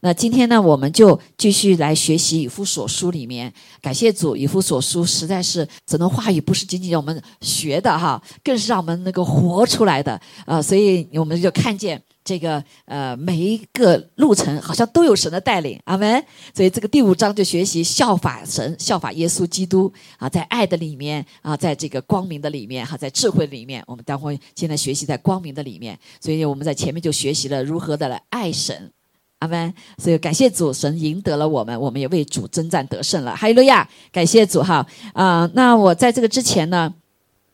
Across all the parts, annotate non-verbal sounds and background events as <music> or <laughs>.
那今天呢，我们就继续来学习以夫所书里面，感谢主，以夫所书实在是神的话语不是仅仅让我们学的哈，更是让我们能够活出来的啊，所以我们就看见。这个呃，每一个路程好像都有神的带领，阿门。所以这个第五章就学习效法神，效法耶稣基督啊，在爱的里面啊，在这个光明的里面哈，在智慧里面，我们待会现在学习在光明的里面。所以我们在前面就学习了如何的来爱神，阿门。所以感谢主，神赢得了我们，我们也为主征战得胜了。哈利路亚，感谢主哈啊。那我在这个之前呢？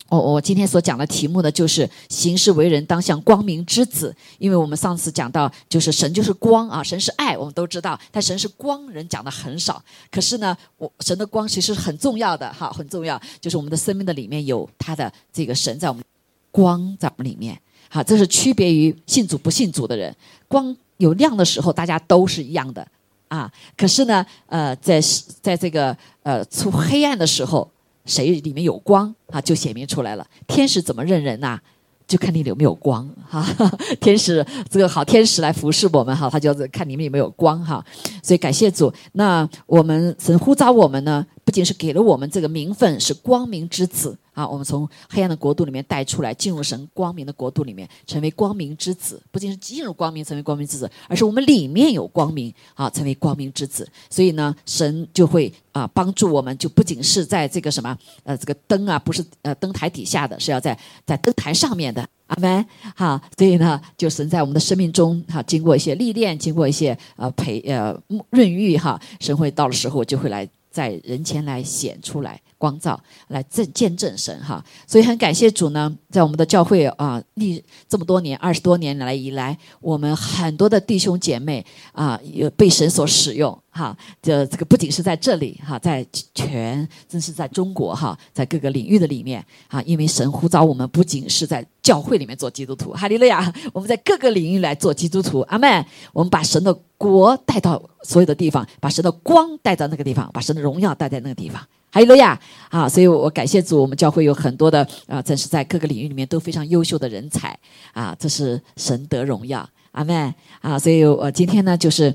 我我今天所讲的题目呢，就是行事为人当像光明之子，因为我们上次讲到，就是神就是光啊，神是爱，我们都知道，但神是光，人讲的很少。可是呢，我神的光其实很重要的哈，很重要，就是我们的生命的里面有他的这个神在我们光在我们里面，好，这是区别于信主不信主的人。光有亮的时候，大家都是一样的啊。可是呢，呃，在在这个呃出黑暗的时候。谁里面有光啊，就显明出来了。天使怎么认人呐？就看你有没有光哈。<laughs> 天使这个好天使来服侍我们哈，他就是看你们有没有光哈。所以感谢主。那我们神呼召我们呢，不仅是给了我们这个名分，是光明之子。啊，我们从黑暗的国度里面带出来，进入神光明的国度里面，成为光明之子。不仅是进入光明，成为光明之子，而是我们里面有光明啊，成为光明之子。所以呢，神就会啊帮助我们，就不仅是在这个什么呃这个灯啊，不是呃灯台底下的，是要在在灯台上面的。阿门。好，所以呢，就神在我们的生命中哈，经过一些历练，经过一些呃培呃润育哈，神会到了时候就会来在人前来显出来。光照来证见证神哈，所以很感谢主呢，在我们的教会啊，历这么多年二十多年来以来，我们很多的弟兄姐妹啊，有被神所使用哈。这这个不仅是在这里哈，在全真是在中国哈，在各个领域的里面啊，因为神呼召我们，不仅是在教会里面做基督徒，哈利路亚，我们在各个领域来做基督徒，阿门。我们把神的国带到所有的地方，把神的光带到那个地方，把神的荣耀带在那个地方。还有路亚啊！所以我感谢主，我们教会有很多的啊，真是在各个领域里面都非常优秀的人才啊，这是神得荣耀，阿门啊！所以我今天呢，就是。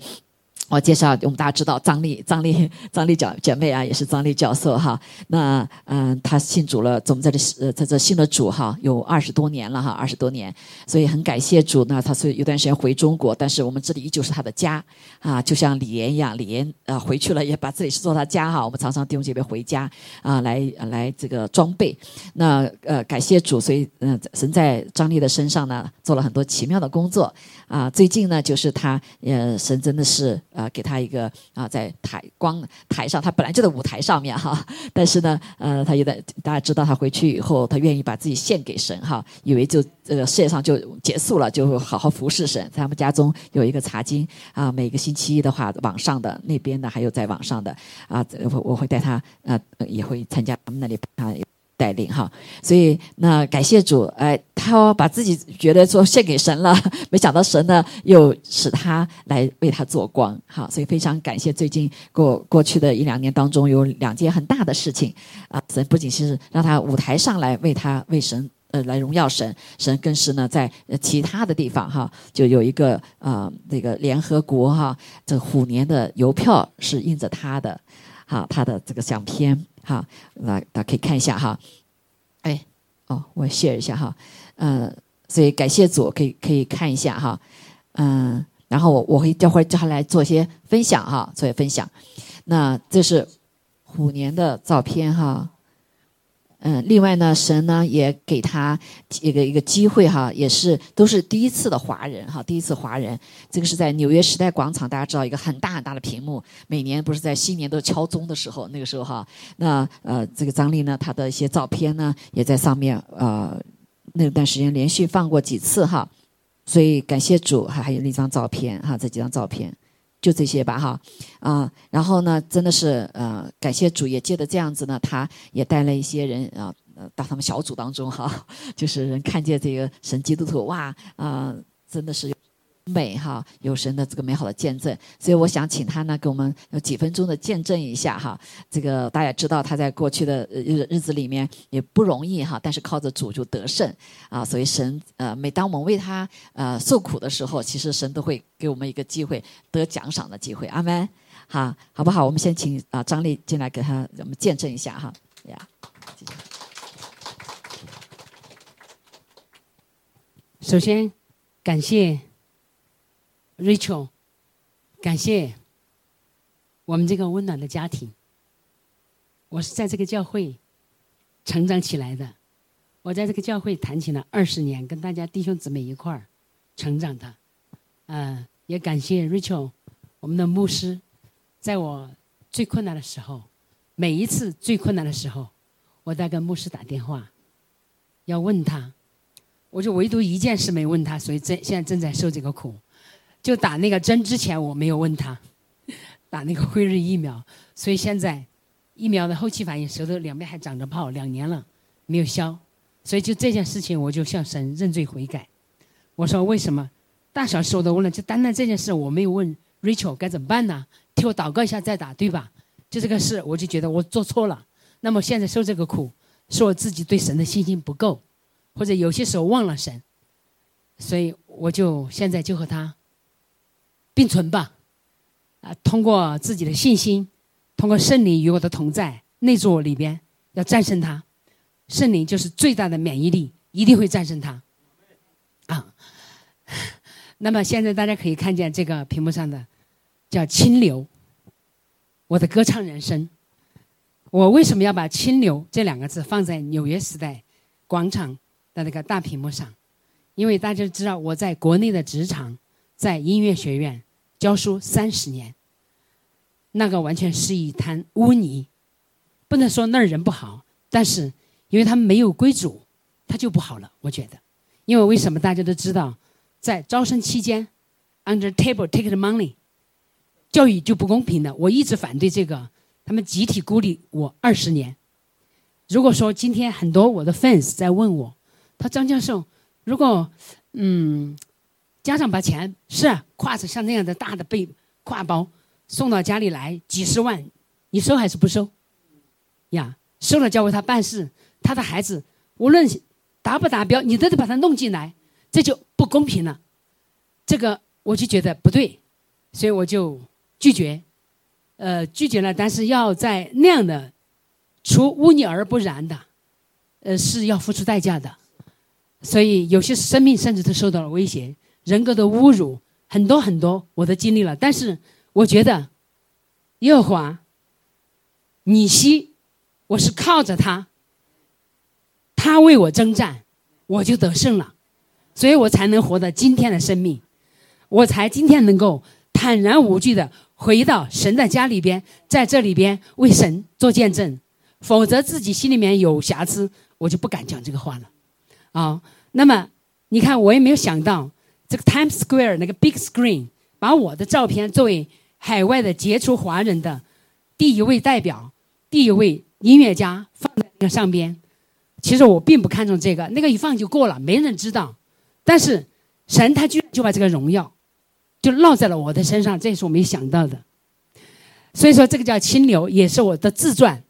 我介绍，我们大家知道张丽，张丽，<laughs> 张丽姐姐妹啊，也是张丽教授哈。那嗯，她信主了，我们在这呃在这信了主哈，有二十多年了哈，二十多年，所以很感谢主。那她是有段时间回中国，但是我们这里依旧是她的家啊，就像李岩一样，李岩啊回去了也把这里是做他家哈。我们常常弟兄姐妹回家啊，来来这个装备。那呃感谢主，所以嗯神在张丽的身上呢做了很多奇妙的工作啊。最近呢就是他呃神真的是。啊，给他一个啊，在台光台上，他本来就在舞台上面哈，但是呢，呃，他有点大家知道，他回去以后，他愿意把自己献给神哈，以为就这个世界上就结束了，就好好服侍神。在他们家中有一个茶经啊，每个星期一的话，网上的那边的还有在网上的啊，我我会带他啊，也会参加他们那里啊。带领哈，所以那感谢主，哎，他把自己觉得说献给神了，<laughs> 没想到神呢又使他来为他做光，哈，所以非常感谢。最近过过去的一两年当中，有两件很大的事情啊，神不仅是让他舞台上来为他为神呃来荣耀神，神更是呢在其他的地方哈，就有一个啊那个联合国哈这虎年的邮票是印着他的，好他的这个相片。好，那大家可以看一下哈，哎，哦，我 share 一下哈，嗯，所以感谢主，可以可以看一下哈，嗯，然后我我会待会儿叫他来做一些分享哈，做些分享。那这是虎年的照片哈。嗯，另外呢，神呢也给他一个一个机会哈，也是都是第一次的华人哈，第一次华人，这个是在纽约时代广场，大家知道一个很大很大的屏幕，每年不是在新年都敲钟的时候，那个时候哈，那呃这个张丽呢，她的一些照片呢也在上面呃那段时间连续放过几次哈，所以感谢主，还还有那张照片哈，这几张照片。就这些吧，哈，啊，然后呢，真的是呃，感谢主，也借着这样子呢，他也带了一些人啊，到他们小组当中哈，<laughs> 就是人看见这个神基督徒，哇，啊，真的是美哈，有神的这个美好的见证。所以我想请他呢，给我们有几分钟的见证一下哈。这个大家知道他在过去的日日子里面也不容易哈，但是靠着主就得胜啊。所以神呃，每当我们为他呃受苦的时候，其实神都会给我们一个机会得奖赏的机会。阿门。好，好不好？我们先请啊张丽进来给他我们见证一下哈。呀，首先感谢 Rachel，感谢我们这个温暖的家庭。我是在这个教会成长起来的，我在这个教会弹琴了二十年，跟大家弟兄姊妹一块儿成长的。嗯，也感谢 Rachel，我们的牧师。在我最困难的时候，每一次最困难的时候，我在跟牧师打电话，要问他，我就唯独一件事没问他，所以正现在正在受这个苦。就打那个针之前，我没有问他，<laughs> 打那个辉瑞疫苗，所以现在疫苗的后期反应，舌头两边还长着泡，两年了没有消，所以就这件事情，我就向神认罪悔改。我说为什么大小事我都问了，就单单这件事我没有问 Rachel 该怎么办呢？替我祷告一下再打，对吧？就这个事，我就觉得我做错了。那么现在受这个苦，是我自己对神的信心不够，或者有些时候忘了神，所以我就现在就和他并存吧。啊，通过自己的信心，通过圣灵与我的同在，内住里边，要战胜他。圣灵就是最大的免疫力，一定会战胜他。啊，<laughs> 那么现在大家可以看见这个屏幕上的。叫清流，我的歌唱人生。我为什么要把“清流”这两个字放在纽约时代广场的那个大屏幕上？因为大家知道我在国内的职场，在音乐学院教书三十年，那个完全是一滩污泥。不能说那儿人不好，但是因为他们没有归主，他就不好了。我觉得，因为为什么大家都知道，在招生期间，under table take the money。教育就不公平了，我一直反对这个。他们集体孤立我二十年。如果说今天很多我的 fans 在问我，他张教授，如果嗯，家长把钱是挎着像那样的大的背挎包送到家里来几十万，你收还是不收？呀，收了交给他办事，他的孩子无论达不达标，你都得把他弄进来，这就不公平了。这个我就觉得不对，所以我就。拒绝，呃，拒绝了，但是要在那样的，除污泥而不染的，呃，是要付出代价的，所以有些生命甚至都受到了威胁，人格的侮辱，很多很多我都经历了。但是我觉得，耶和华，你西，我是靠着他，他为我征战，我就得胜了，所以我才能活得今天的生命，我才今天能够坦然无惧的。回到神的家里边，在这里边为神做见证，否则自己心里面有瑕疵，我就不敢讲这个话了。啊，那么你看，我也没有想到这个 Times Square 那个 Big Screen 把我的照片作为海外的杰出华人的第一位代表、第一位音乐家放在那个上边。其实我并不看重这个，那个一放就过了，没人知道。但是神他居然就把这个荣耀。就落在了我的身上，这也是我没想到的。所以说，这个叫清流，也是我的自传。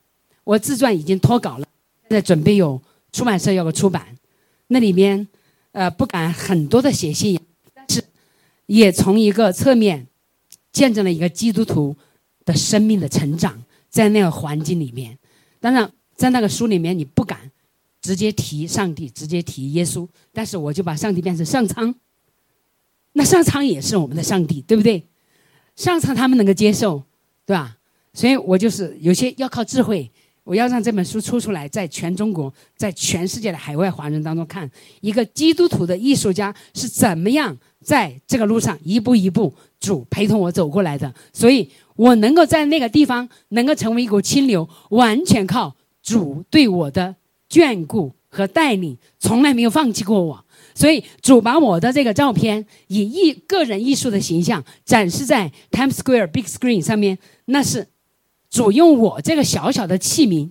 我自传已经脱稿了，现在准备有出版社要个出版。那里面，呃，不敢很多的写信，也从一个侧面见证了一个基督徒的生命的成长，在那个环境里面。当然，在那个书里面，你不敢直接提上帝，直接提耶稣，但是我就把上帝变成上苍。那上苍也是我们的上帝，对不对？上苍他们能够接受，对吧？所以我就是有些要靠智慧，我要让这本书出出来，在全中国，在全世界的海外华人当中看，一个基督徒的艺术家是怎么样在这个路上一步一步主陪同我走过来的。所以我能够在那个地方能够成为一股清流，完全靠主对我的眷顾和带领，从来没有放弃过我。所以主把我的这个照片以艺个人艺术的形象展示在 Times Square Big Screen 上面，那是主用我这个小小的器皿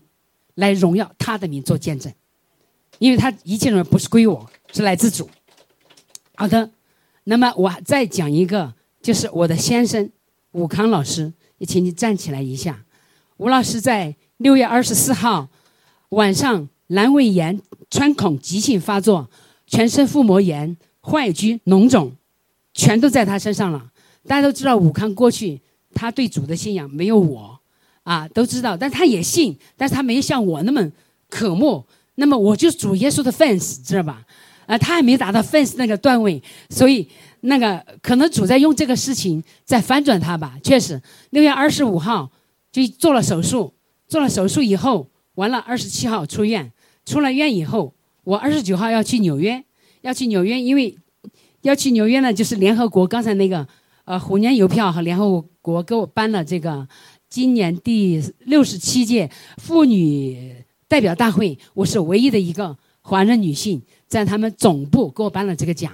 来荣耀他的名做见证，因为他一切荣耀不是归我，是来自主。好的，那么我再讲一个，就是我的先生武康老师，也请你站起来一下。吴老师在六月二十四号晚上阑尾炎穿孔急性发作，全身腹膜炎、坏疽、脓肿，全都在他身上了。大家都知道武康过去他对主的信仰没有我啊，都知道，但他也信，但是他没像我那么渴慕。那么我就是主耶稣的 fans，知道吧？啊，他还没达到 fans 那个段位，所以那个可能主在用这个事情在翻转他吧。确实，六月二十五号就做了手术，做了手术以后，完了二十七号出院，出了院以后，我二十九号要去纽约，要去纽约，因为要去纽约呢，就是联合国刚才那个呃虎年邮票和联合国给我颁了这个今年第六十七届妇女代表大会，我是唯一的一个华人女性。在他们总部给我颁了这个奖，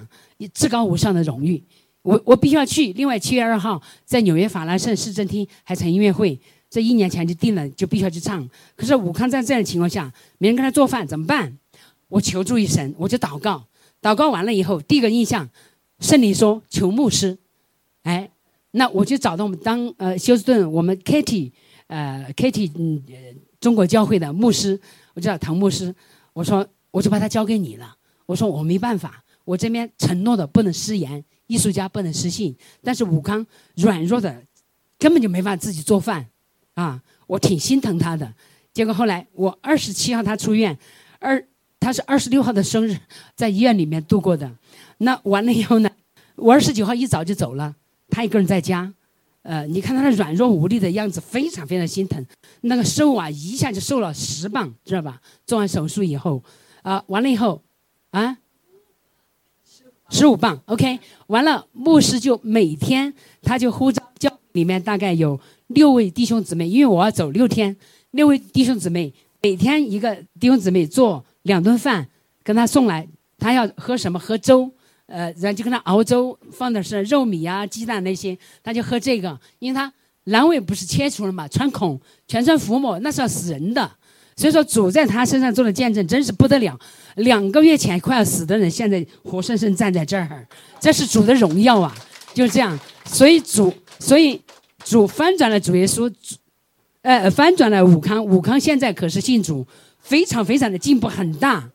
至高无上的荣誉，我我必须要去。另外，七月二号在纽约法拉盛市政厅还场音乐会，这一年前就定了，就必须要去唱。可是武康在这样的情况下，没人给他做饭，怎么办？我求助于神，我就祷告，祷告完了以后，第一个印象，圣灵说求牧师，哎，那我就找到我们当呃休斯顿我们 Kitty 呃 Kitty 嗯中国教会的牧师，我叫唐牧师，我说我就把他交给你了。我说我没办法，我这边承诺的不能失言，艺术家不能失信。但是武康软弱的，根本就没法自己做饭，啊，我挺心疼他的。结果后来我二十七号他出院，二他是二十六号的生日，在医院里面度过的。那完了以后呢，我二十九号一早就走了，他一个人在家。呃，你看他的软弱无力的样子，非常非常心疼。那个瘦啊，一下就瘦了十磅，知道吧？做完手术以后，啊，完了以后。啊，十五磅，OK，完了，牧师就每天他就呼召教里面大概有六位弟兄姊妹，因为我要走六天，六位弟兄姊妹每天一个弟兄姊妹做两顿饭跟他送来，他要喝什么喝粥，呃，然后就跟他熬粥，放的是肉米啊、鸡蛋那些，他就喝这个，因为他阑尾不是切除了嘛，穿孔，全身腹膜，那是要死人的。所以说，主在他身上做的见证真是不得了。两个月前快要死的人，现在活生生站在这儿，这是主的荣耀啊！就这样，所以主，所以主翻转了主耶稣，呃，翻转了武康。武康现在可是信主，非常非常的进步很大。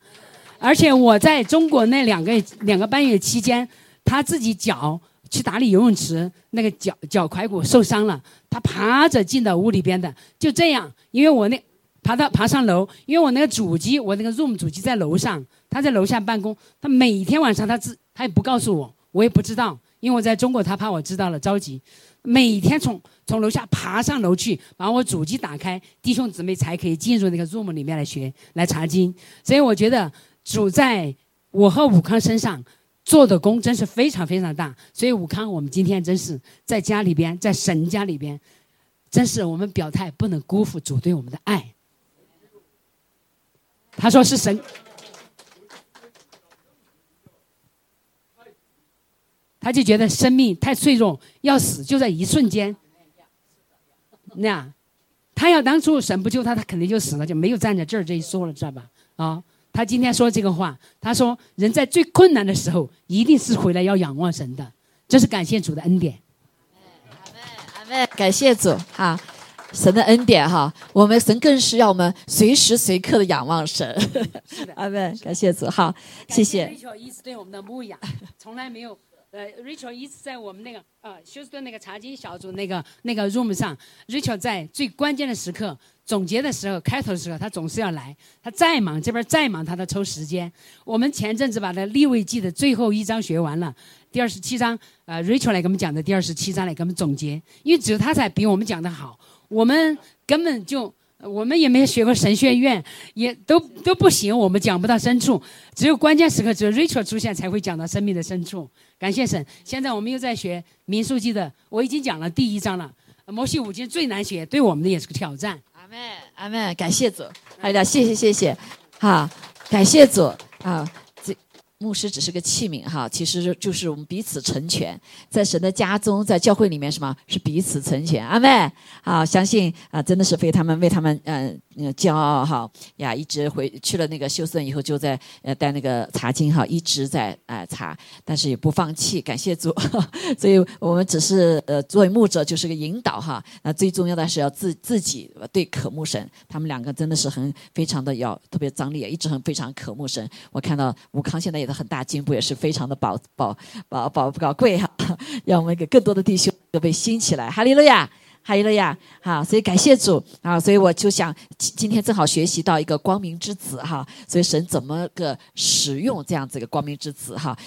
而且我在中国那两个两个半月期间，他自己脚去打理游泳池，那个脚脚踝骨受伤了，他爬着进到屋里边的，就这样，因为我那。爬到爬上楼，因为我那个主机，我那个 Room 主机在楼上，他在楼下办公。他每天晚上他自他也不告诉我，我也不知道，因为我在中国，他怕我知道了着急。每天从从楼下爬上楼去，把我主机打开，弟兄姊妹才可以进入那个 Room 里面来学来查经。所以我觉得主在我和武康身上做的功真是非常非常大。所以武康，我们今天真是在家里边，在神家里边，真是我们表态不能辜负主对我们的爱。他说是神，他就觉得生命太脆弱，要死就在一瞬间。那样，他要当初神不救他，他肯定就死了，就没有站在这儿这一说了，知道吧？啊，他今天说这个话，他说人在最困难的时候，一定是回来要仰望神的，这是感谢主的恩典。阿门，阿门，感谢主，哈。神的恩典哈，我们神更是要我们随时随刻的仰望神。阿门，感谢主，好，谢谢。Rachel 一直对我们的牧养，<laughs> 从来没有。呃，Rachel 一直在我们那个呃休斯顿那个查经小组那个那个 room 上，Rachel 在最关键的时刻总结的时候，开头的时候，他总是要来。他再忙，这边再忙，他都抽时间。我们前阵子把那立位记的最后一章学完了，第二十七章，呃，Rachel 来给我们讲的第二十七章来给我们总结，因为只有他才比我们讲的好。我们根本就，我们也没学过神学院，也都都不行，我们讲不到深处。只有关键时刻，只有 Rachel 出现，才会讲到生命的深处。感谢神。现在我们又在学民数记的，我已经讲了第一章了。摩西五经最难学，对我们的也是个挑战。阿门，阿门。感谢主，好的，谢谢谢谢，好，感谢主啊。牧师只是个器皿哈，其实就是我们彼此成全，在神的家中，在教会里面，什么？是彼此成全？阿妹，好，相信啊，真的是为他们为他们嗯嗯骄傲哈。呀，一直回去了那个休斯顿以后，就在呃带那个查经哈，一直在呃查，但是也不放弃，感谢主，<laughs> 所以我们只是呃作为牧者就是个引导哈，那最重要的是要自自己对渴慕神，他们两个真的是很非常的要特别张力，一直很非常渴慕神，我看到武康现在也。很大进步，也是非常的宝宝宝宝宝贵哈，<laughs> 让我们给更多的弟兄都被兴起来，哈利路亚，哈利路亚，好，所以感谢主啊，所以我就想今天正好学习到一个光明之子哈，所以神怎么个使用这样子一个光明之子哈，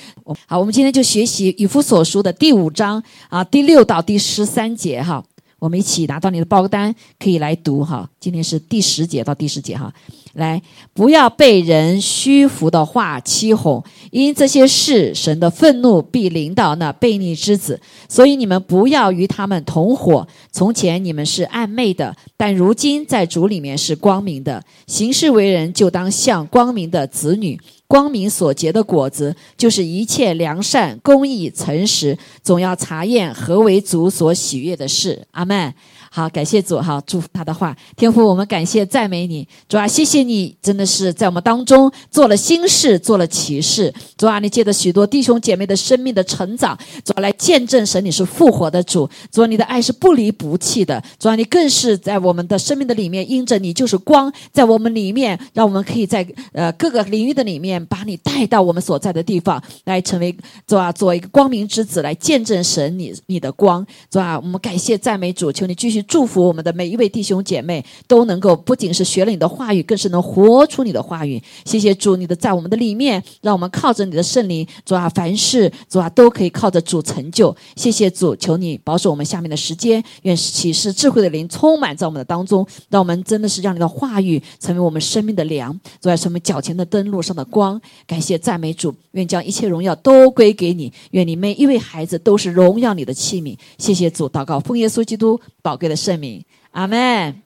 好，我们今天就学习以弗所书的第五章啊第六到第十三节哈。我们一起拿到你的报告单，可以来读哈。今天是第十节到第十节哈。来，不要被人虚浮的话欺哄，因这些事，神的愤怒必临到那悖逆之子。所以你们不要与他们同伙。从前你们是暗昧的，但如今在主里面是光明的。行事为人，就当像光明的子女。光明所结的果子，就是一切良善、公义、诚实，总要查验何为主所喜悦的事。阿门。好，感谢主哈，祝福他的话。天父，我们感谢赞美你，主啊，谢谢你，真的是在我们当中做了新事，做了奇事。主啊，你借着许多弟兄姐妹的生命的成长，主啊，来见证神你是复活的主。主啊，你的爱是不离不弃的。主啊，你更是在我们的生命的里面，因着你就是光，在我们里面，让我们可以在呃各个领域的里面，把你带到我们所在的地方，来成为主啊，做一个光明之子，来见证神你你的光。主啊，我们感谢赞美主，求你继续。祝福我们的每一位弟兄姐妹都能够不仅是学了你的话语，更是能活出你的话语。谢谢主，你的在我们的里面，让我们靠着你的圣灵，主啊，凡事主啊都可以靠着主成就。谢谢主，求你保守我们下面的时间，愿启示智慧的灵充满在我们的当中，让我们真的是让你的话语成为我们生命的粮，主啊，成为脚前的灯，路上的光。感谢赞美主，愿将一切荣耀都归给你，愿你每一位孩子都是荣耀你的器皿。谢谢主，祷告奉耶稣基督宝贵的。圣名，阿门。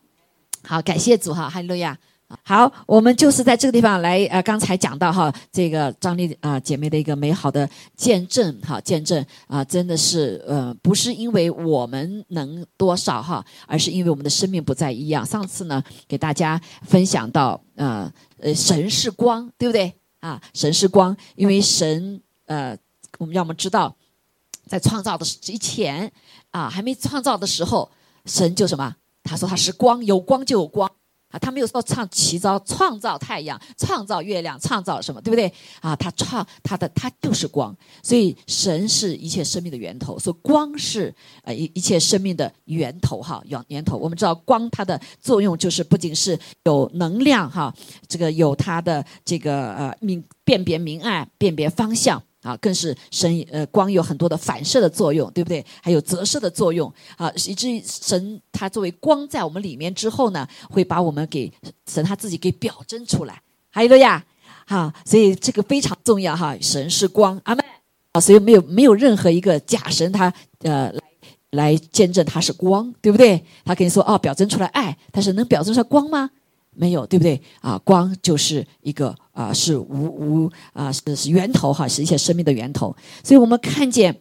好，感谢主哈，哈利路亚。好，我们就是在这个地方来，呃，刚才讲到哈，这个张丽啊姐妹的一个美好的见证哈，见证啊，真的是呃，不是因为我们能多少哈，而是因为我们的生命不再一样。上次呢，给大家分享到，呃呃，神是光，对不对啊？神是光，因为神呃，我们让我们知道，在创造的之前啊，还没创造的时候。神就什么？他说他是光，有光就有光啊！他没有说创起早创造太阳、创造月亮、创造什么，对不对啊？他创他的他就是光，所以神是一切生命的源头，所以光是呃一一切生命的源头哈源源头。我们知道光它的作用就是不仅是有能量哈，这个有它的这个呃明辨别明暗、辨别方向。啊，更是神呃光有很多的反射的作用，对不对？还有折射的作用啊，以至于神他作为光在我们里面之后呢，会把我们给神他自己给表征出来。还有个呀，哈，所以这个非常重要哈。神是光，阿门啊，所以没有没有任何一个假神他呃来来见证他是光，对不对？他跟你说哦，表征出来爱，但是能表征出来光吗？没有，对不对啊？光就是一个啊，是无无啊，是是源头哈，是一些生命的源头。所以我们看见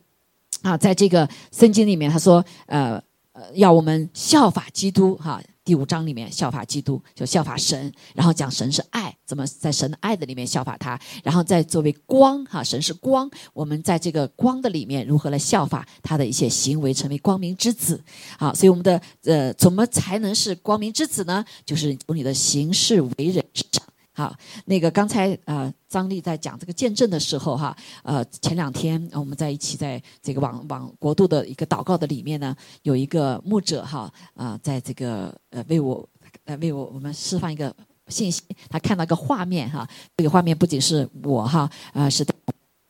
啊，在这个圣经里面，他说呃呃，要我们效法基督哈。第五章里面效法基督，就效法神，然后讲神是爱，怎么在神的爱的里面效法他，然后再作为光哈，神是光，我们在这个光的里面如何来效法他的一些行为，成为光明之子。好，所以我们的呃，怎么才能是光明之子呢？就是从你的行事为人上。好，那个刚才呃，张丽在讲这个见证的时候哈，呃，前两天我们在一起在这个网网国度的一个祷告的里面呢，有一个牧者哈啊，在这个呃为我呃为我我们释放一个信息，他看到一个画面哈，这个画面不仅是我哈啊是。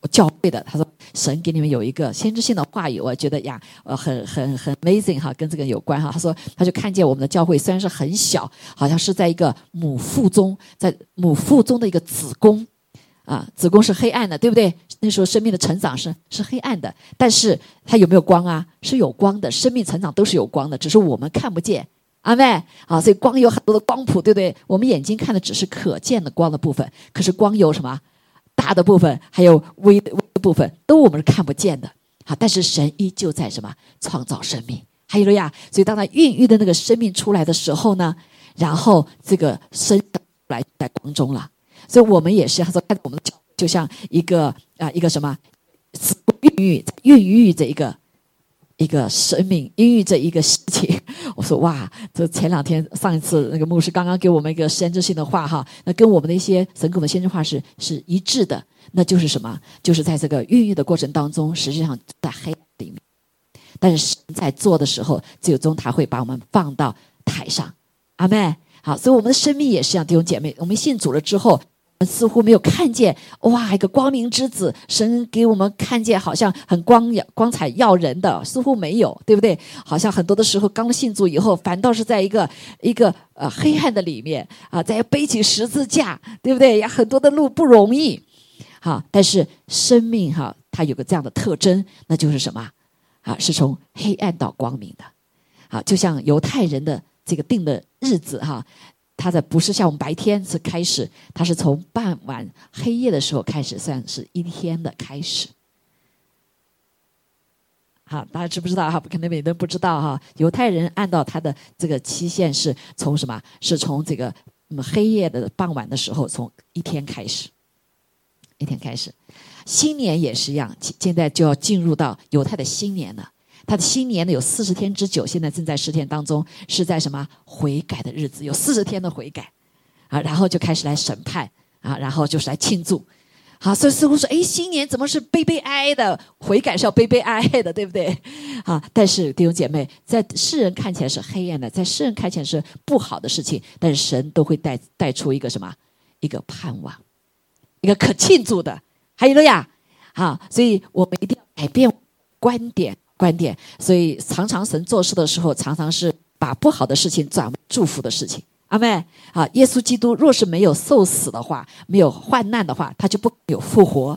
我教会的，他说神给你们有一个先知性的话语，我觉得呀，呃，很很很 amazing 哈，跟这个有关哈。他说他就看见我们的教会虽然是很小，好像是在一个母腹中，在母腹中的一个子宫，啊，子宫是黑暗的，对不对？那时候生命的成长是是黑暗的，但是它有没有光啊？是有光的，生命成长都是有光的，只是我们看不见。阿妹啊，所以光有很多的光谱，对不对？我们眼睛看的只是可见的光的部分，可是光有什么？大的部分，还有微的部分，都我们是看不见的。好，但是神依旧在什么创造生命？还有了呀，所以当他孕育的那个生命出来的时候呢，然后这个生来在光中了。所以我们也是，他说看我们的就像一个啊一个什么，孕育孕育着一个一个生命，孕育着一个事情。我说哇，这前两天上一次那个牧师刚刚给我们一个先知性的话哈，那跟我们的一些神给我们先知话是是一致的。那就是什么？就是在这个孕育的过程当中，实际上在黑暗里面，但是在做的时候，最终他会把我们放到台上。阿妹，好，所以我们的生命也是一样，弟兄姐妹，我们信主了之后。似乎没有看见哇，一个光明之子，神给我们看见，好像很光耀、光彩耀人的，似乎没有，对不对？好像很多的时候刚信主以后，反倒是在一个一个呃黑暗的里面啊，在背起十字架，对不对？很多的路不容易，好，但是生命哈，它有个这样的特征，那就是什么？啊，是从黑暗到光明的，好，就像犹太人的这个定的日子哈。它的不是像我们白天是开始，它是从傍晚黑夜的时候开始算是一天的开始。好，大家知不知道哈？可能有人不知道哈。犹太人按照他的这个期限是从什么？是从这个黑夜的傍晚的时候，从一天开始，一天开始。新年也是一样，现在就要进入到犹太的新年了。他的新年呢有四十天之久，现在正在十天当中，是在什么悔改的日子？有四十天的悔改，啊，然后就开始来审判，啊，然后就是来庆祝，好，所以似乎说，哎，新年怎么是悲悲哀哀的？悔改是要悲悲哀哀的，对不对？啊，但是弟兄姐妹，在世人看起来是黑暗的，在世人看起来是不好的事情，但是神都会带带出一个什么？一个盼望，一个可庆祝的，还有了呀，好，所以我们一定要改变观点。观点，所以常常神做事的时候，常常是把不好的事情转为祝福的事情。阿妹，啊，耶稣基督若是没有受死的话，没有患难的话，他就不有复活。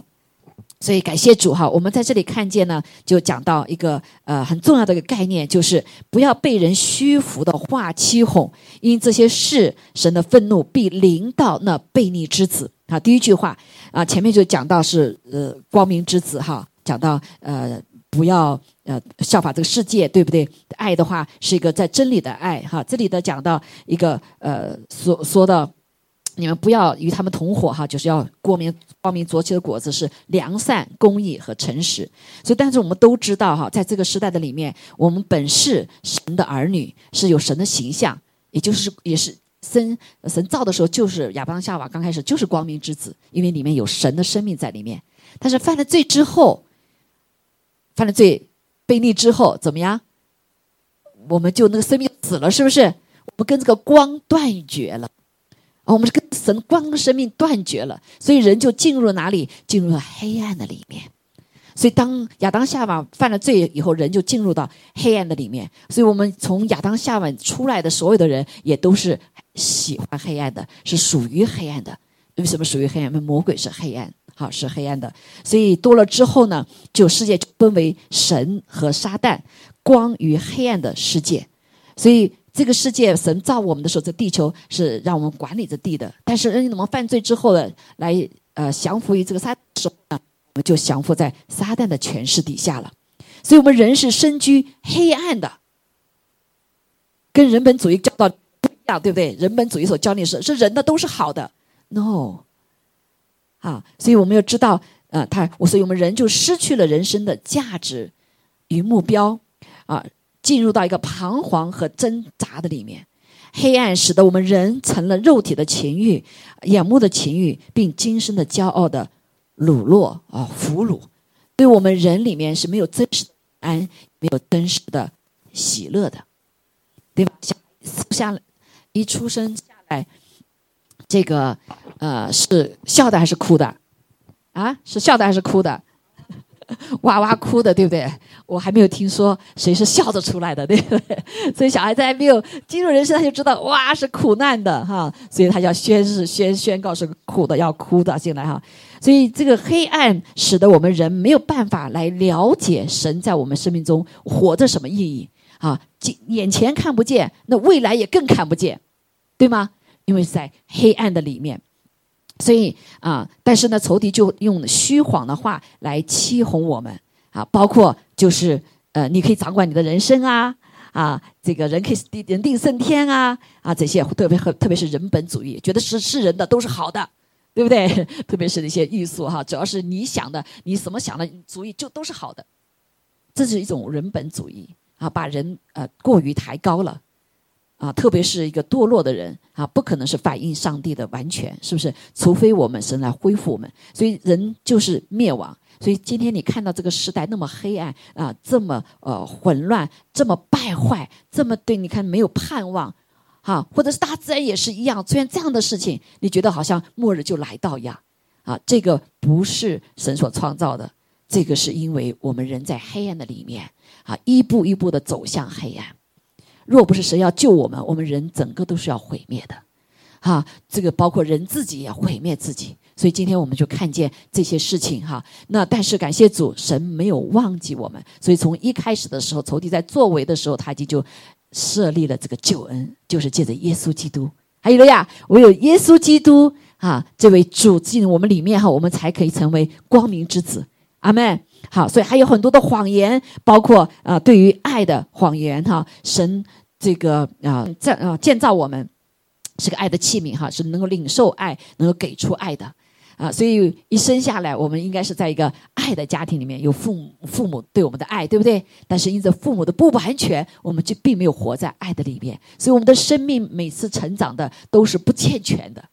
所以感谢主哈，我们在这里看见呢，就讲到一个呃很重要的一个概念，就是不要被人虚浮的话欺哄，因这些事，神的愤怒必临到那悖逆之子。啊，第一句话啊，前面就讲到是呃光明之子哈，讲到呃。不要呃效法这个世界，对不对？爱的话是一个在真理的爱哈。这里的讲到一个呃说说的，你们不要与他们同伙哈，就是要光明光明浊气的果子是良善、公义和诚实。所以，但是我们都知道哈，在这个时代的里面，我们本是神的儿女，是有神的形象，也就是也是神神造的时候就是亚当夏娃刚开始就是光明之子，因为里面有神的生命在里面。但是犯了罪之后。犯了罪，被逆之后怎么样？我们就那个生命死了，是不是？我们跟这个光断绝了，我们是跟神光的生命断绝了，所以人就进入了哪里？进入了黑暗的里面。所以当亚当夏娃犯了罪以后，人就进入到黑暗的里面。所以我们从亚当夏娃出来的所有的人，也都是喜欢黑暗的，是属于黑暗的。为什么属于黑暗？因为魔鬼是黑暗。好是黑暗的，所以多了之后呢，就世界就分为神和撒旦，光与黑暗的世界。所以这个世界，神造我们的时候，这地球是让我们管理着地的。但是，人我们犯罪之后呢，来呃降服于这个撒旦时候呢，我们就降服在撒旦的权势底下了。所以我们人是身居黑暗的，跟人本主义教导不一样，对不对？人本主义所教你是是人的都是好的，no。啊，所以我们要知道，呃，他，我所以我们人就失去了人生的价值与目标，啊，进入到一个彷徨和挣扎的里面，黑暗使得我们人成了肉体的情欲、眼目的情欲，并今生的骄傲的掳落啊，俘虏，对我们人里面是没有真实的安，没有真实的喜乐的，对吧？像像一出生下来。这个，呃，是笑的还是哭的？啊，是笑的还是哭的？<laughs> 哇哇哭的，对不对？我还没有听说谁是笑着出来的，对不对？<laughs> 所以小孩子还没有进入人生，他就知道哇是苦难的哈，所以他要宣誓宣宣告是苦的，要哭的进来哈。所以这个黑暗使得我们人没有办法来了解神在我们生命中活着什么意义啊？眼前看不见，那未来也更看不见，对吗？因为在黑暗的里面，所以啊，但是呢，仇敌就用虚谎的话来欺哄我们啊，包括就是呃，你可以掌管你的人生啊。啊，这个人可以人定胜天啊啊，这些特别和特别是人本主义，觉得是是人的都是好的，对不对？<laughs> 特别是那些欲速哈，只要是你想的，你怎么想的主意就都是好的，这是一种人本主义啊，把人呃过于抬高了啊，特别是一个堕落的人啊，不可能是反映上帝的完全，是不是？除非我们神来恢复我们，所以人就是灭亡。所以今天你看到这个时代那么黑暗啊，这么呃混乱，这么败坏，这么对你看没有盼望，哈，或者是大自然也是一样，出现这样的事情，你觉得好像末日就来到一样，啊，这个不是神所创造的，这个是因为我们人在黑暗的里面啊，一步一步的走向黑暗。若不是神要救我们，我们人整个都是要毁灭的，哈，这个包括人自己也毁灭自己。所以今天我们就看见这些事情哈，那但是感谢主，神没有忘记我们。所以从一开始的时候，仇敌在作为的时候，他已经就设立了这个救恩，就是借着耶稣基督。还有了呀，唯有耶稣基督啊，这位主进我们里面哈，我们才可以成为光明之子。阿门。好，所以还有很多的谎言，包括啊，对于爱的谎言哈，神这个啊在啊建造我们是个爱的器皿哈，是能够领受爱，能够给出爱的。啊，所以一生下来，我们应该是在一个爱的家庭里面，有父母父母对我们的爱，对不对？但是因着父母的不完全，我们就并没有活在爱的里面，所以我们的生命每次成长的都是不健全的，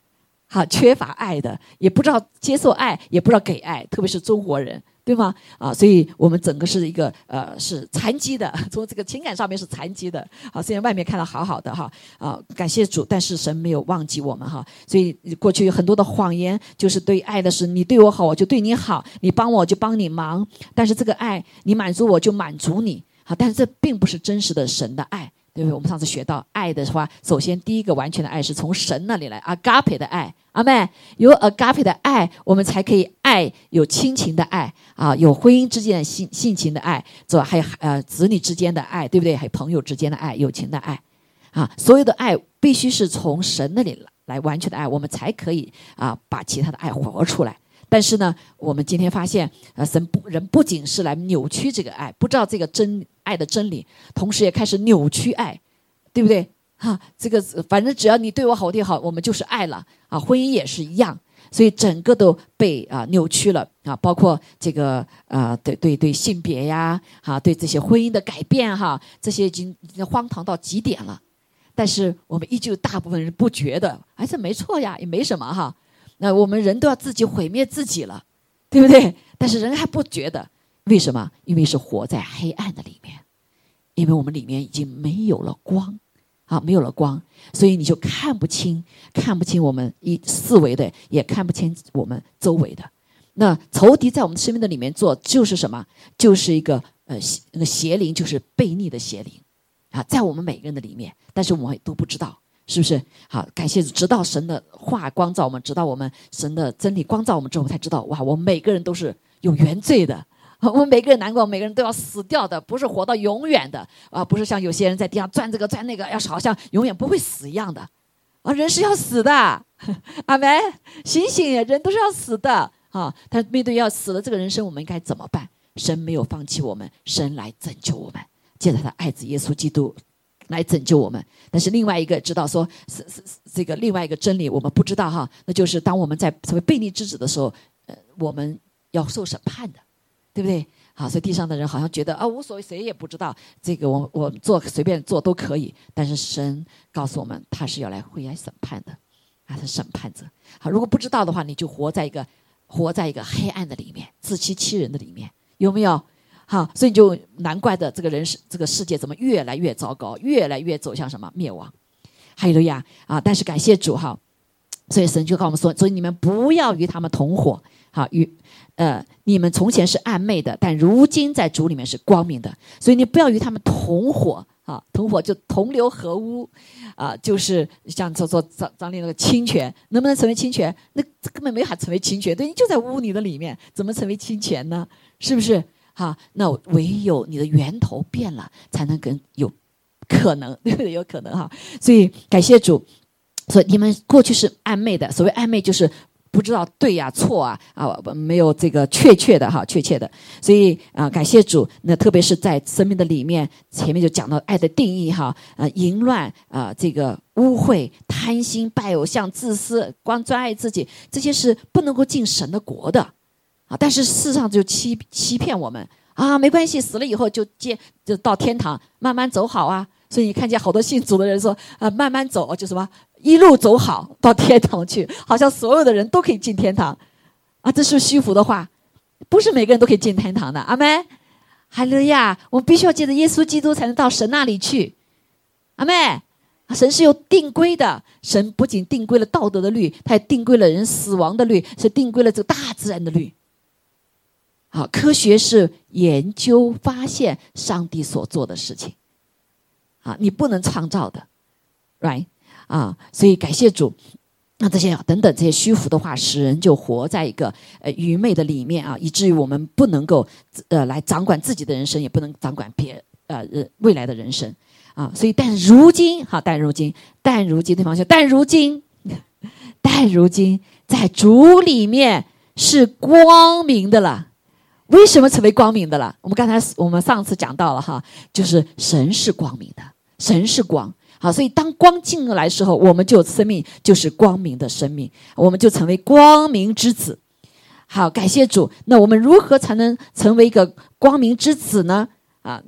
哈，缺乏爱的，也不知道接受爱，也不知道给爱，特别是中国人。对吗？啊，所以我们整个是一个呃是残疾的，<laughs> 从这个情感上面是残疾的。好，虽然外面看到好好的哈，啊，感谢主，但是神没有忘记我们哈。所以过去有很多的谎言，就是对爱的是你对我好，我就对你好；你帮我就帮你忙。但是这个爱，你满足我就满足你。好，但是这并不是真实的神的爱。对不对？我们上次学到爱的话，首先第一个完全的爱是从神那里来，agape 的爱，阿妹有 agape 的爱，我们才可以爱有亲情的爱啊，有婚姻之间的性性情的爱，是吧？还有呃子女之间的爱，对不对？还有朋友之间的爱，友情的爱，啊，所有的爱必须是从神那里来来完全的爱，我们才可以啊把其他的爱活出来。但是呢，我们今天发现，呃，神不人不仅是来扭曲这个爱，不知道这个真爱的真理，同时也开始扭曲爱，对不对？哈，这个反正只要你对我好，我对好，我们就是爱了啊。婚姻也是一样，所以整个都被啊扭曲了啊，包括这个啊，对对对，性别呀，哈，对这些婚姻的改变哈，这些已经已经荒唐到极点了。但是我们依旧大部分人不觉得，哎，这没错呀，也没什么哈。那我们人都要自己毁灭自己了，对不对？但是人还不觉得，为什么？因为是活在黑暗的里面，因为我们里面已经没有了光，啊，没有了光，所以你就看不清，看不清我们一四维的，也看不清我们周围的。那仇敌在我们生命的里面做，就是什么？就是一个呃，那个邪灵，就是悖逆的邪灵，啊，在我们每个人的里面，但是我们都不知道。是不是好？感谢直到神的话光照我们，直到我们神的真理光照我们之后，才知道哇，我们每个人都是有原罪的。<laughs> 我们每个人难过，每个人都要死掉的，不是活到永远的啊！不是像有些人在地上钻这个钻那个，要是好像永远不会死一样的啊！人是要死的，<laughs> 阿门！醒醒，人都是要死的啊！但面对要死的这个人生，我们应该怎么办？神没有放弃我们，神来拯救我们，借着他的爱子耶稣基督。来拯救我们，但是另外一个知道说是是是这个另外一个真理，我们不知道哈，那就是当我们在成为悖逆之子的时候，呃，我们要受审判的，对不对？好，所以地上的人好像觉得啊无所谓，谁也不知道这个，我我做随便做都可以，但是神告诉我们，他是要来会来审判的，他是审判者。好，如果不知道的话，你就活在一个活在一个黑暗的里面，自欺欺人的里面，有没有？好，所以就难怪的，这个人世这个世界怎么越来越糟糕，越来越走向什么灭亡？哈利路亚啊！但是感谢主哈，所以神就告我们说，所以你们不要与他们同伙。好，与呃，你们从前是暗昧的，但如今在主里面是光明的。所以你不要与他们同伙啊，同伙就同流合污啊，就是像说说张张丽那个侵权，能不能成为侵权？那根本没法成为侵权，对你就在污泥的里面，怎么成为侵权呢？是不是？哈，那唯有你的源头变了，才能跟有可能，<laughs> 对不对？有可能哈。所以感谢主，所以你们过去是暧昧的。所谓暧昧，就是不知道对呀、错啊啊，没有这个确切的哈，确切的。所以啊，感谢主。那特别是在生命的里面，前面就讲到爱的定义哈，啊，淫乱啊，这个污秽、贪心、拜偶像、自私、光专爱自己，这些是不能够进神的国的啊。但是世上就欺欺骗我们啊，没关系，死了以后就见就到天堂，慢慢走好啊。所以你看见好多信主的人说啊，慢慢走就什么。一路走好到天堂去，好像所有的人都可以进天堂，啊，这是虚浮的话，不是每个人都可以进天堂的。阿门，哈利路亚！我们必须要借着耶稣基督才能到神那里去。阿妹，神是有定规的，神不仅定规了道德的律，他还定规了人死亡的律，是定规了这个大自然的律。好，科学是研究发现上帝所做的事情，啊，你不能创造的，right？啊，所以感谢主，那这些等等这些虚浮的话，使人就活在一个呃愚昧的里面啊，以至于我们不能够呃来掌管自己的人生，也不能掌管别呃人未来的人生啊。所以但如今哈，但如今，但如今对方说，但如今，<laughs> 但如今在主里面是光明的了。为什么成为光明的了？我们刚才我们上次讲到了哈，就是神是光明的，神是光。好，所以当光进来的时候，我们就生命就是光明的生命，我们就成为光明之子。好，感谢主。那我们如何才能成为一个光明之子呢？啊，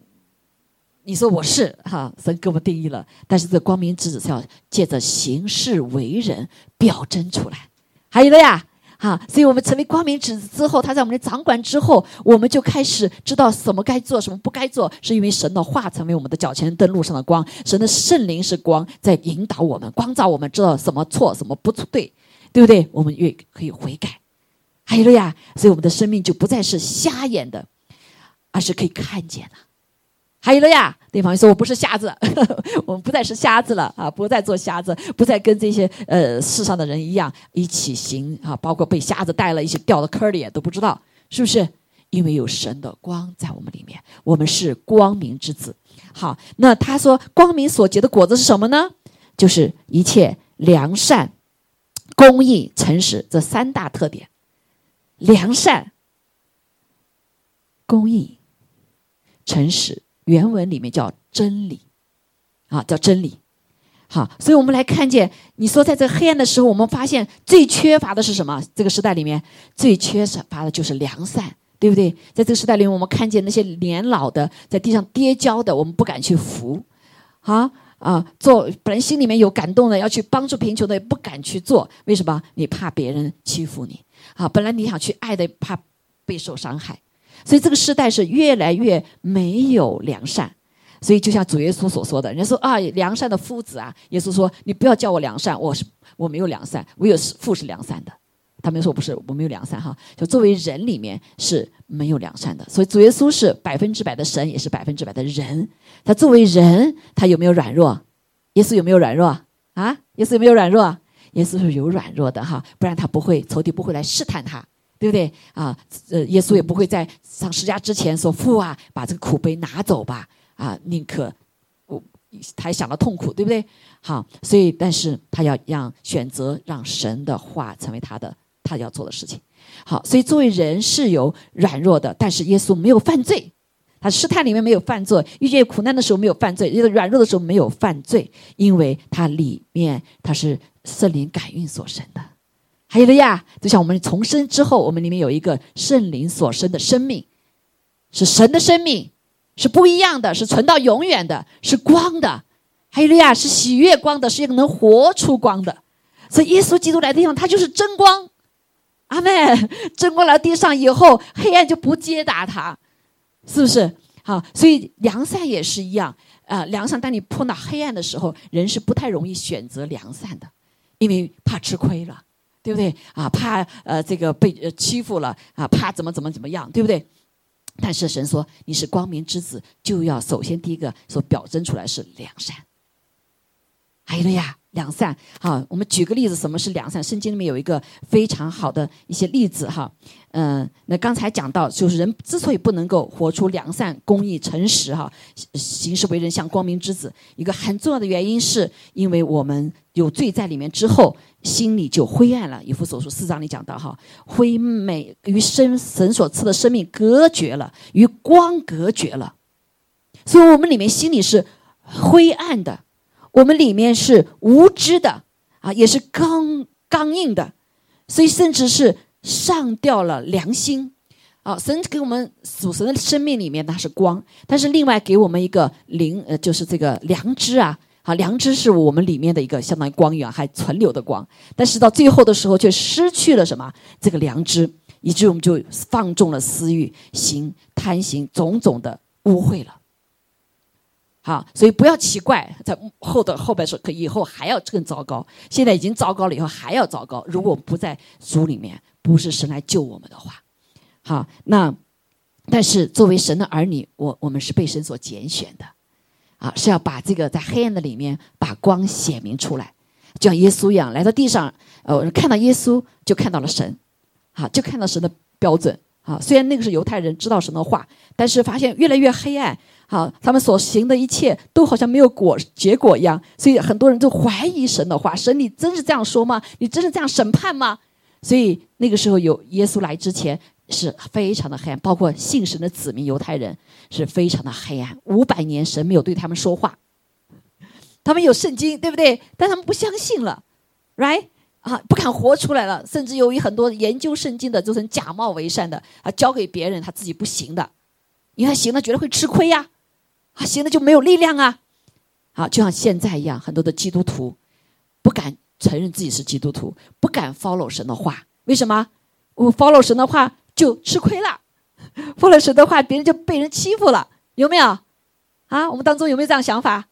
你说我是哈，神给我们定义了，但是这光明之子是要借着行事为人表征出来。还有的呀。哈，所以我们成为光明之子之后，他在我们的掌管之后，我们就开始知道什么该做，什么不该做，是因为神的话成为我们的脚前灯路上的光，神的圣灵是光，在引导我们，光照我们，知道什么错，什么不对，对不对？我们越可以悔改，还有了呀，所以我们的生命就不再是瞎眼的，而是可以看见的。还有了呀，对方说：“我不是瞎子，<laughs> 我们不再是瞎子了啊，不再做瞎子，不再跟这些呃世上的人一样一起行啊，包括被瞎子带了一起掉到坑里也都不知道，是不是？因为有神的光在我们里面，我们是光明之子。好，那他说光明所结的果子是什么呢？就是一切良善、公义、诚实这三大特点。良善、公义、诚实。”原文里面叫真理，啊，叫真理，好，所以我们来看见，你说在这黑暗的时候，我们发现最缺乏的是什么？这个时代里面最缺乏的就是良善，对不对？在这个时代里面，我们看见那些年老的在地上跌跤的，我们不敢去扶，啊啊，做本来心里面有感动的，要去帮助贫穷的，也不敢去做，为什么？你怕别人欺负你，啊，本来你想去爱的，怕备受伤害。所以这个时代是越来越没有良善，所以就像主耶稣所说的，人家说啊，良善的夫子啊，耶稣说你不要叫我良善，我是我没有良善，唯有父是良善的。他们说不是，我没有良善哈，就作为人里面是没有良善的。所以主耶稣是百分之百的神，也是百分之百的人。他作为人，他有没有软弱？耶稣有没有软弱啊？耶稣有没有软弱？耶稣是有软弱的哈，不然他不会仇敌不会来试探他。对不对啊？呃，耶稣也不会在上十架之前说：“父啊，把这个苦杯拿走吧。”啊，宁可我他还想到痛苦，对不对？好，所以但是他要让选择让神的话成为他的他要做的事情。好，所以作为人是有软弱的，但是耶稣没有犯罪，他试探里面没有犯罪，遇见苦难的时候没有犯罪，遇到软弱的时候没有犯罪，因为他里面他是圣灵感孕所生的。还有了呀，就像我们重生之后，我们里面有一个圣灵所生的生命，是神的生命，是不一样的，是存到永远的，是光的。还有了呀，是喜悦光的，是一个能活出光的。所以耶稣基督来的地方，他就是真光。阿妹，真光来地上以后，黑暗就不接打他，是不是？好，所以良善也是一样啊。良善，当你碰到黑暗的时候，人是不太容易选择良善的，因为怕吃亏了。对不对啊？怕呃这个被呃欺负了啊？怕怎么怎么怎么样？对不对？但是神说你是光明之子，就要首先第一个所表征出来是良善。哎呀，良善。好，我们举个例子，什么是良善？圣经里面有一个非常好的一些例子哈。嗯，那刚才讲到，就是人之所以不能够活出良善、公义、诚实哈，行事为人像光明之子，一个很重要的原因是因为我们有罪在里面之后，心里就灰暗了。以弗所书四章里讲到哈，灰美与生神所赐的生命隔绝了，与光隔绝了，所以我们里面心里是灰暗的，我们里面是无知的啊，也是刚刚硬的，所以甚至是。上掉了良心，啊，神给我们属神的生命里面那是光，但是另外给我们一个灵，呃，就是这个良知啊，好，良知是我们里面的一个相当于光源，还存留的光，但是到最后的时候却失去了什么？这个良知，以致我们就放纵了私欲，行贪行种种的污秽了。好，所以不要奇怪，在后的后边说，可以后还要更糟糕，现在已经糟糕了，以后还要糟糕。如果我们不在主里面。不是神来救我们的话，好，那但是作为神的儿女，我我们是被神所拣选的，啊，是要把这个在黑暗的里面把光显明出来，就像耶稣一样来到地上，呃，看到耶稣就看到了神，好，就看到神的标准，啊，虽然那个是犹太人知道神的话，但是发现越来越黑暗，好，他们所行的一切都好像没有果结果一样，所以很多人都怀疑神的话，神你真是这样说吗？你真是这样审判吗？所以那个时候有耶稣来之前是非常的黑暗，包括信神的子民犹太人是非常的黑暗。五百年神没有对他们说话，他们有圣经，对不对？但他们不相信了，right 啊，不敢活出来了。甚至由于很多研究圣经的，就成假冒为善的啊，交给别人他自己不行的，因为行了觉得会吃亏呀，啊，行了就没有力量啊，好，就像现在一样，很多的基督徒不敢。承认自己是基督徒，不敢 follow 神的话，为什么？我 follow 神的话就吃亏了，<laughs> follow 神的话别人就被人欺负了，有没有？啊，我们当中有没有这样想法？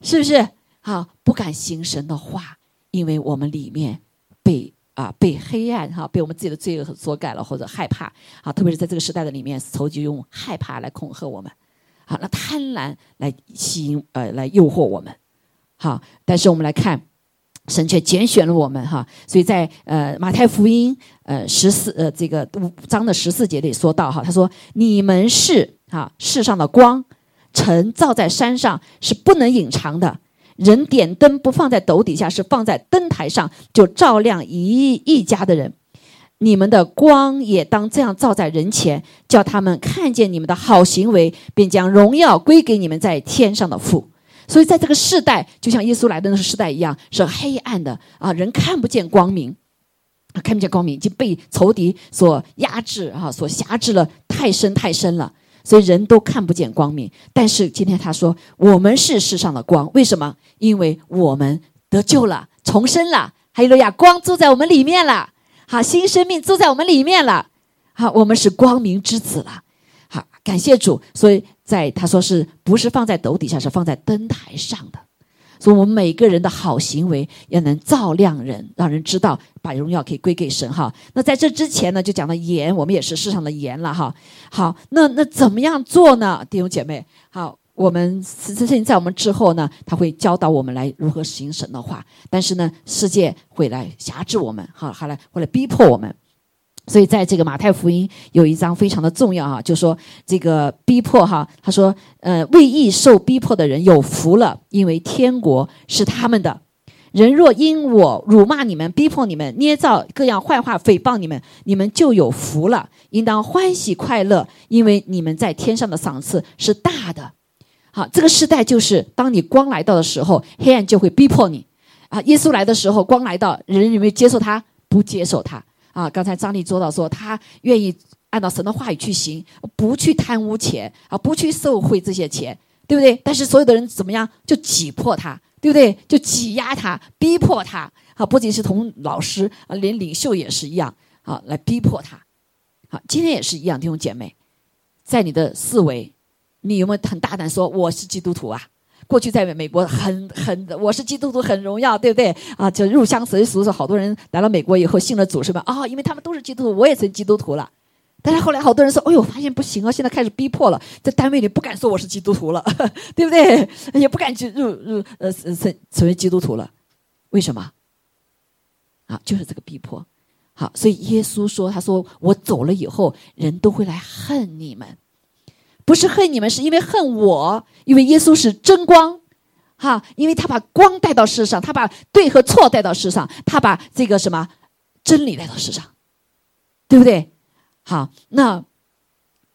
是不是？好，不敢行神的话，因为我们里面被啊被黑暗哈，被我们自己的罪恶所盖了，或者害怕啊，特别是在这个时代的里面，仇敌用害怕来恐吓我们，好，那贪婪来吸引呃来诱惑我们，好，但是我们来看。神却拣选了我们哈，所以在呃马太福音呃十四呃这个五章的十四节里说到哈，他说你们是哈世上的光，晨照在山上是不能隐藏的，人点灯不放在斗底下，是放在灯台上，就照亮一一家的人。你们的光也当这样照在人前，叫他们看见你们的好行为，便将荣耀归给你们在天上的父。所以，在这个世代，就像耶稣来的那个时代一样，是黑暗的啊，人看不见光明，看不见光明，已经被仇敌所压制啊，所辖制了太深太深了，所以人都看不见光明。但是今天他说，我们是世上的光，为什么？因为我们得救了，重生了，还有路亚，光住在我们里面了，好，新生命住在我们里面了，好，我们是光明之子了。好感谢主，所以在他说是不是放在斗底下，是放在灯台上的。所以，我们每个人的好行为也能照亮人，让人知道，把荣耀可以归给神哈。那在这之前呢，就讲到盐，我们也是世上的盐了哈。好，那那怎么样做呢，弟兄姐妹？好，我们此事情在我们之后呢，他会教导我们来如何行神的话。但是呢，世界会来辖制我们，哈，还来会来逼迫我们。所以，在这个马太福音有一章非常的重要哈，就说这个逼迫哈，他说，呃，为义受逼迫的人有福了，因为天国是他们的。人若因我辱骂你们、逼迫你们、捏造各样坏话诽谤你们，你们就有福了，应当欢喜快乐，因为你们在天上的赏赐是大的。好，这个时代就是当你光来到的时候，黑暗就会逼迫你。啊，耶稣来的时候，光来到，人有没有接受他？不接受他。啊，刚才张丽做到说，他愿意按照神的话语去行，不去贪污钱啊，不去受贿这些钱，对不对？但是所有的人怎么样，就挤迫他，对不对？就挤压他，逼迫他。啊，不仅是同老师啊，连领袖也是一样啊，来逼迫他。好，今天也是一样，弟兄姐妹，在你的思维，你有没有很大胆说我是基督徒啊？过去在美国很很，我是基督徒很荣耀，对不对啊？就入乡随俗，是好多人来了美国以后信了主，是吧？啊，因为他们都是基督徒，我也成基督徒了，但是后来好多人说：“哎呦，发现不行啊，现在开始逼迫了，在单位里不敢说我是基督徒了，<laughs> 对不对？也不敢去入入呃成成为基督徒了，为什么？啊，就是这个逼迫。好，所以耶稣说：“他说我走了以后，人都会来恨你们，不是恨你们，是因为恨我，因为耶稣是真光，哈，因为他把光带到世上，他把对和错带到世上，他把这个什么真理带到世上，对不对？”好，那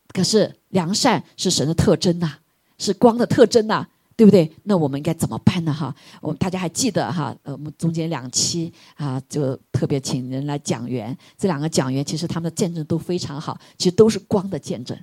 可是良善是神的特征呐，是光的特征呐，对不对？那我们应该怎么办呢？哈，我们大家还记得哈？呃，我们中间两期啊，就特别请人来讲员，这两个讲员其实他们的见证都非常好，其实都是光的见证。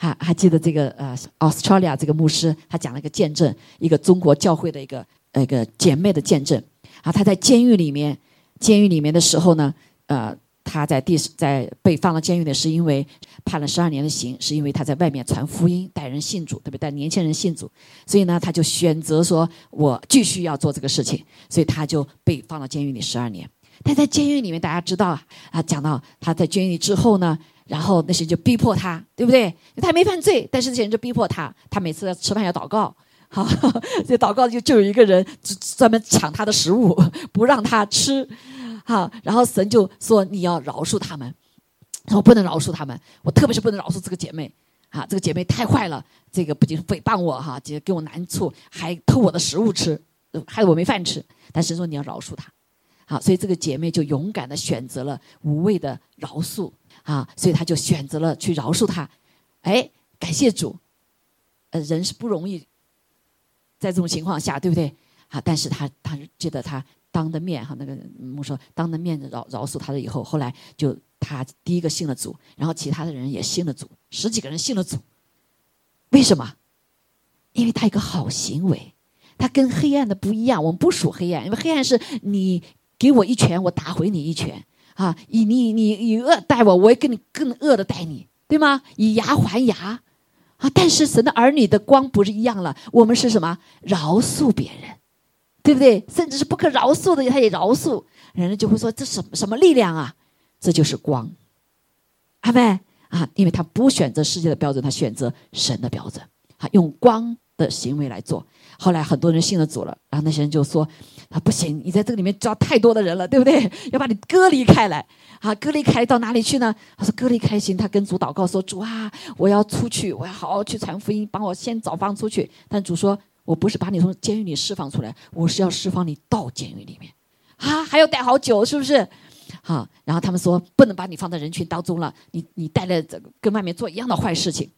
还还记得这个呃，Australia 这个牧师，他讲了一个见证，一个中国教会的一个那个姐妹的见证啊，他在监狱里面，监狱里面的时候呢，呃。他在第在被放到监狱里，是因为判了十二年的刑，是因为他在外面传福音，带人信主，对不对带年轻人信主，所以呢，他就选择说，我继续要做这个事情，所以他就被放到监狱里十二年。但在监狱里面，大家知道啊，讲到他在监狱之后呢，然后那些人就逼迫他，对不对？他没犯罪，但是这些人就逼迫他，他每次要吃饭要祷告，好，<laughs> 这祷告就就有一个人专门抢他的食物，不让他吃。好，然后神就说你要饶恕他们，我不能饶恕他们，我特别是不能饶恕这个姐妹，啊，这个姐妹太坏了，这个不仅诽谤我哈，就给我难处，还偷我的食物吃，害得我没饭吃。但神说你要饶恕她，好，所以这个姐妹就勇敢的选择了无谓的饶恕，啊，所以他就选择了去饶恕他，哎，感谢主，呃，人是不容易，在这种情况下，对不对？啊，但是他他记得他。当的面哈，那个牧师当的面饶饶恕他了以后，后来就他第一个信了主，然后其他的人也信了主，十几个人信了主。为什么？因为他一个好行为，他跟黑暗的不一样。我们不属黑暗，因为黑暗是你给我一拳，我打回你一拳啊！以你你以恶待我，我也跟你更恶的待你，对吗？以牙还牙啊！但是神的儿女的光不是一样了，我们是什么？饶恕别人。对不对？甚至是不可饶恕的，他也饶恕。人就会说：“这什么什么力量啊？”这就是光，阿妹啊！因为他不选择世界的标准，他选择神的标准，啊，用光的行为来做。后来很多人信了主了，然后那些人就说：“啊，不行，你在这个里面招太多的人了，对不对？要把你隔离开来，啊，隔离开到哪里去呢？”他说：“隔离开行。”他跟主祷告说：“主啊，我要出去，我要好好去传福音，帮我先找房出去。”但主说。我不是把你从监狱里释放出来，我是要释放你到监狱里面，啊，还要待好久，是不是？好，然后他们说不能把你放在人群当中了，你你带了这跟外面做一样的坏事情，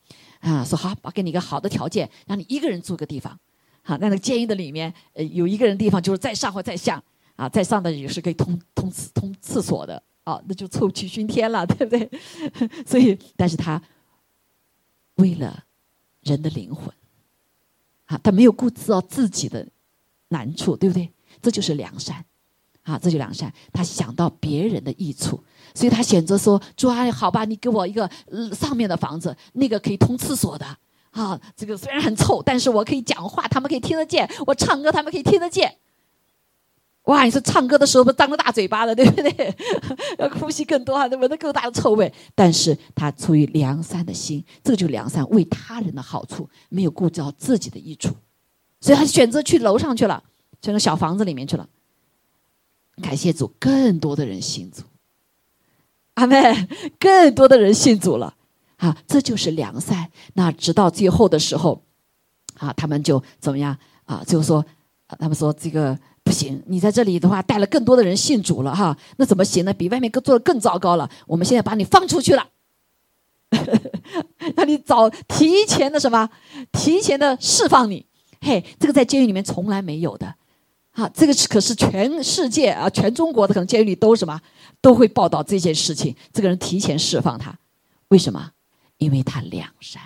啊，说好，我给你一个好的条件，让你一个人住个地方，好，那个监狱的里面，呃，有一个人地方就是在上或在下，啊，在上的也是可以通通厕通厕所的，啊，那就臭气熏天了，对不对？<laughs> 所以，但是他为了人的灵魂。啊他没有顾及到自己的难处，对不对？这就是良善，啊，这就良善。他想到别人的益处，所以他选择说：“主啊，好吧，你给我一个上面的房子，那个可以通厕所的，啊，这个虽然很臭，但是我可以讲话，他们可以听得见；我唱歌，他们可以听得见。”哇！你说唱歌的时候不张着大嘴巴的，对不对？要呼吸更多，还闻到更大的臭味。但是他出于良善的心，这就是良善，为他人的好处，没有顾及到自己的益处，所以他选择去楼上去了，去那小房子里面去了。感谢主，更多的人信主，阿妹，更多的人信主了。啊，这就是良善。那直到最后的时候，啊，他们就怎么样？啊，就说，他们说这个。不行，你在这里的话带了更多的人信主了哈，那怎么行呢？比外面更做的更糟糕了。我们现在把你放出去了，<laughs> 让你早提前的什么？提前的释放你。嘿，这个在监狱里面从来没有的，啊，这个是可是全世界啊，全中国的可能监狱里都什么都会报道这件事情。这个人提前释放他，为什么？因为他良善，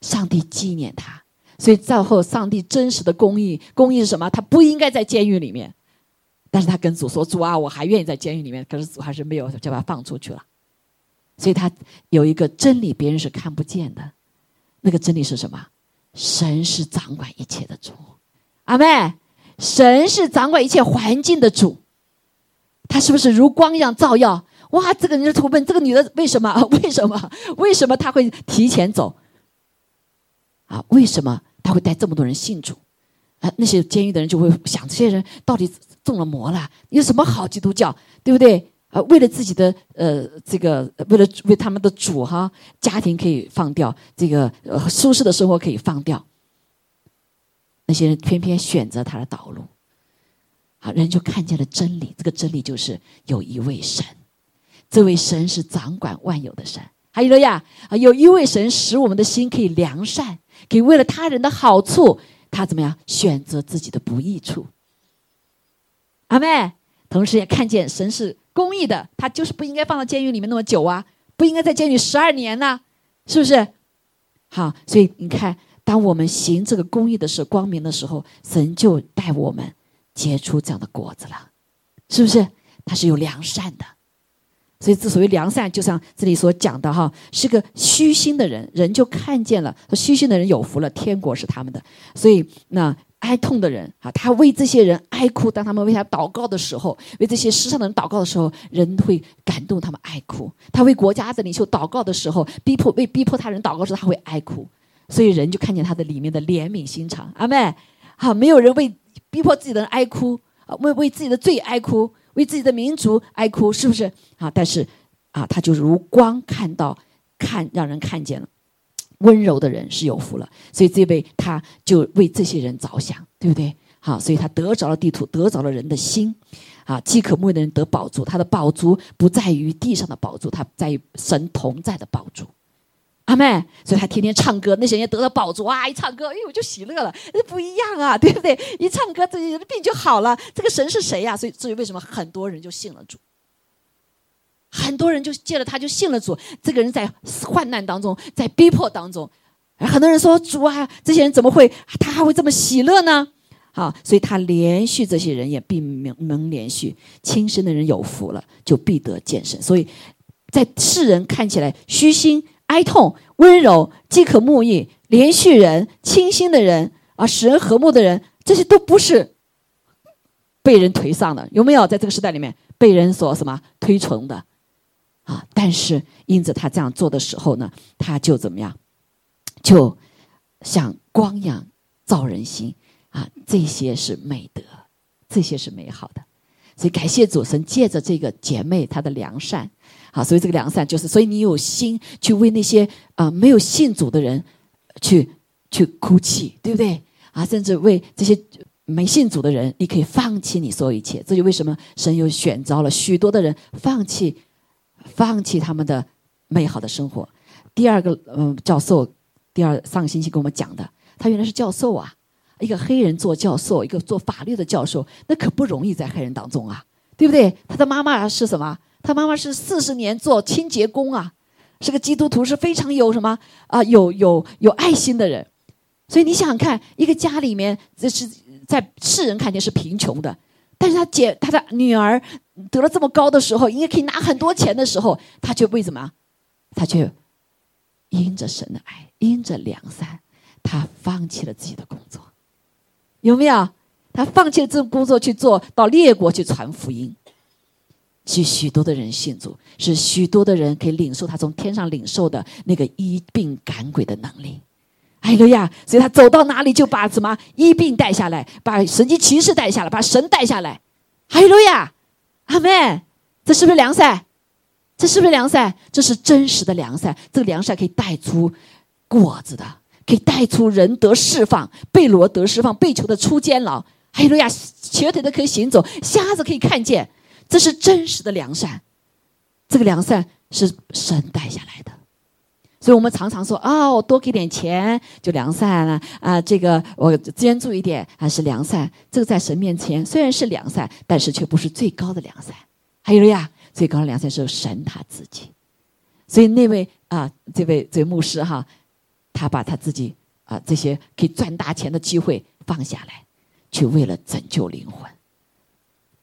上帝纪念他。所以，造后上帝真实的公义，公义是什么？他不应该在监狱里面，但是他跟主说：“主啊，我还愿意在监狱里面。”可是主还是没有，就把他放出去了。所以他有一个真理，别人是看不见的。那个真理是什么？神是掌管一切的主，阿妹，神是掌管一切环境的主。他是不是如光一样照耀？哇，这个人投奔这个女的为什么？<laughs> 为什么？为什么他会提前走？啊，为什么他会带这么多人信主？啊，那些监狱的人就会想：这些人到底中了魔了？有什么好基督教？对不对？啊，为了自己的呃这个，为了为他们的主哈，家庭可以放掉，这个呃舒适的生活可以放掉。那些人偏偏选择他的道路，好，人就看见了真理。这个真理就是有一位神，这位神是掌管万有的神。还有了呀，啊，有一位神使我们的心可以良善，可以为了他人的好处，他怎么样选择自己的不易处？阿妹，同时也看见神是。公益的，他就是不应该放到监狱里面那么久啊，不应该在监狱十二年呢，是不是？好，所以你看，当我们行这个公益的事、光明的时候，神就带我们结出这样的果子了，是不是？他是有良善的，所以之所以良善，就像这里所讲的哈，是个虚心的人，人就看见了，说虚心的人有福了，天国是他们的。所以那。哀痛的人啊，他为这些人哀哭。当他们为他祷告的时候，为这些世上的人祷告的时候，人会感动他们哀哭。他为国家的领袖祷告的时候，逼迫为逼迫他人祷告时，他会哀哭。所以人就看见他的里面的怜悯心肠。阿妹，好，没有人为逼迫自己的人哀哭啊，为为自己的罪哀哭，为自己的民族哀哭，是不是啊？但是啊，他就如光看到看让人看见了。温柔的人是有福了，所以这位他就为这些人着想，对不对？好，所以他得着了地图，得着了人的心，啊，饥渴慕的人得宝珠，他的宝珠不在于地上的宝珠，他在于神同在的宝珠。阿妹，所以他天天唱歌，那些人得到宝珠啊，一唱歌，哎呦就喜乐了，那不一样啊，对不对？一唱歌，这些病就好了。这个神是谁呀？所以，至于为什么很多人就信了主。很多人就借了他，就信了主。这个人在患难当中，在逼迫当中，很多人说：“主啊，这些人怎么会？他还会这么喜乐呢？”好，所以他连续这些人也并能连续。亲生的人有福了，就必得见神。所以在世人看起来虚心、哀痛、温柔、饥渴沐浴、连续人、清新的人啊，使人和睦的人，这些都不是被人颓丧的。有没有在这个时代里面被人所什么推崇的？啊！但是因着他这样做的时候呢，他就怎么样？就像光一样照人心啊！这些是美德，这些是美好的。所以感谢主神借着这个姐妹她的良善，好，所以这个良善就是，所以你有心去为那些啊没有信主的人去去哭泣，对不对？啊，甚至为这些没信主的人，你可以放弃你所有一切。这就为什么神又选召了许多的人放弃。放弃他们的美好的生活。第二个，嗯，教授，第二上个星期跟我们讲的，他原来是教授啊，一个黑人做教授，一个做法律的教授，那可不容易在黑人当中啊，对不对？他的妈妈是什么？他妈妈是四十年做清洁工啊，是个基督徒，是非常有什么啊，有有有爱心的人。所以你想想看，一个家里面，这是在世人看见是贫穷的。但是他姐他的女儿得了这么高的时候，应该可以拿很多钱的时候，他却为什么？他却因着神的爱，因着良善，他放弃了自己的工作，有没有？他放弃了这个工作去做到列国去传福音，是许多的人信主，是许多的人可以领受他从天上领受的那个医病赶鬼的能力。哎呀，所以他走到哪里就把什么医病带下来，把神迹骑士带下来，把神带下来。哎呀，阿妹，这是不是良善？这是不是良善？这是真实的良善。这个良善可以带出果子的，可以带出人得释放，被罗得释放，被囚的出监牢。哎呀，瘸腿的可以行走，瞎子可以看见。这是真实的良善。这个良善是神带下来的。所以我们常常说啊，我多给点钱就良善了啊，这个我捐助一点还是良善。这个在神面前虽然是良善，但是却不是最高的良善。还有呀，最高的良善是神他自己。所以那位啊，这位这位牧师哈，他把他自己啊这些可以赚大钱的机会放下来，去为了拯救灵魂。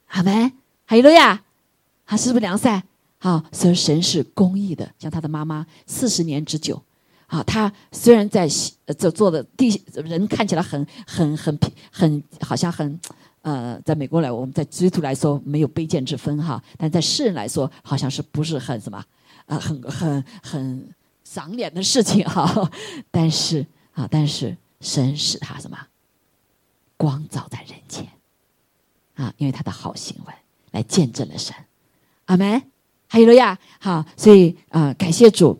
好没？还有呀，他是不是良善？啊，所以神是公义的，像他的妈妈四十年之久，啊，他虽然在这做的地人看起来很很很很好像很呃，在美国来，我们在基督徒来说没有卑贱之分哈，但在世人来说，好像是不是很什么啊，很很很赏脸的事情哈。但是啊，但是神使他什么光照在人间啊，因为他的好行为。来见证了神。阿门。还有了呀，好，所以啊，感谢主。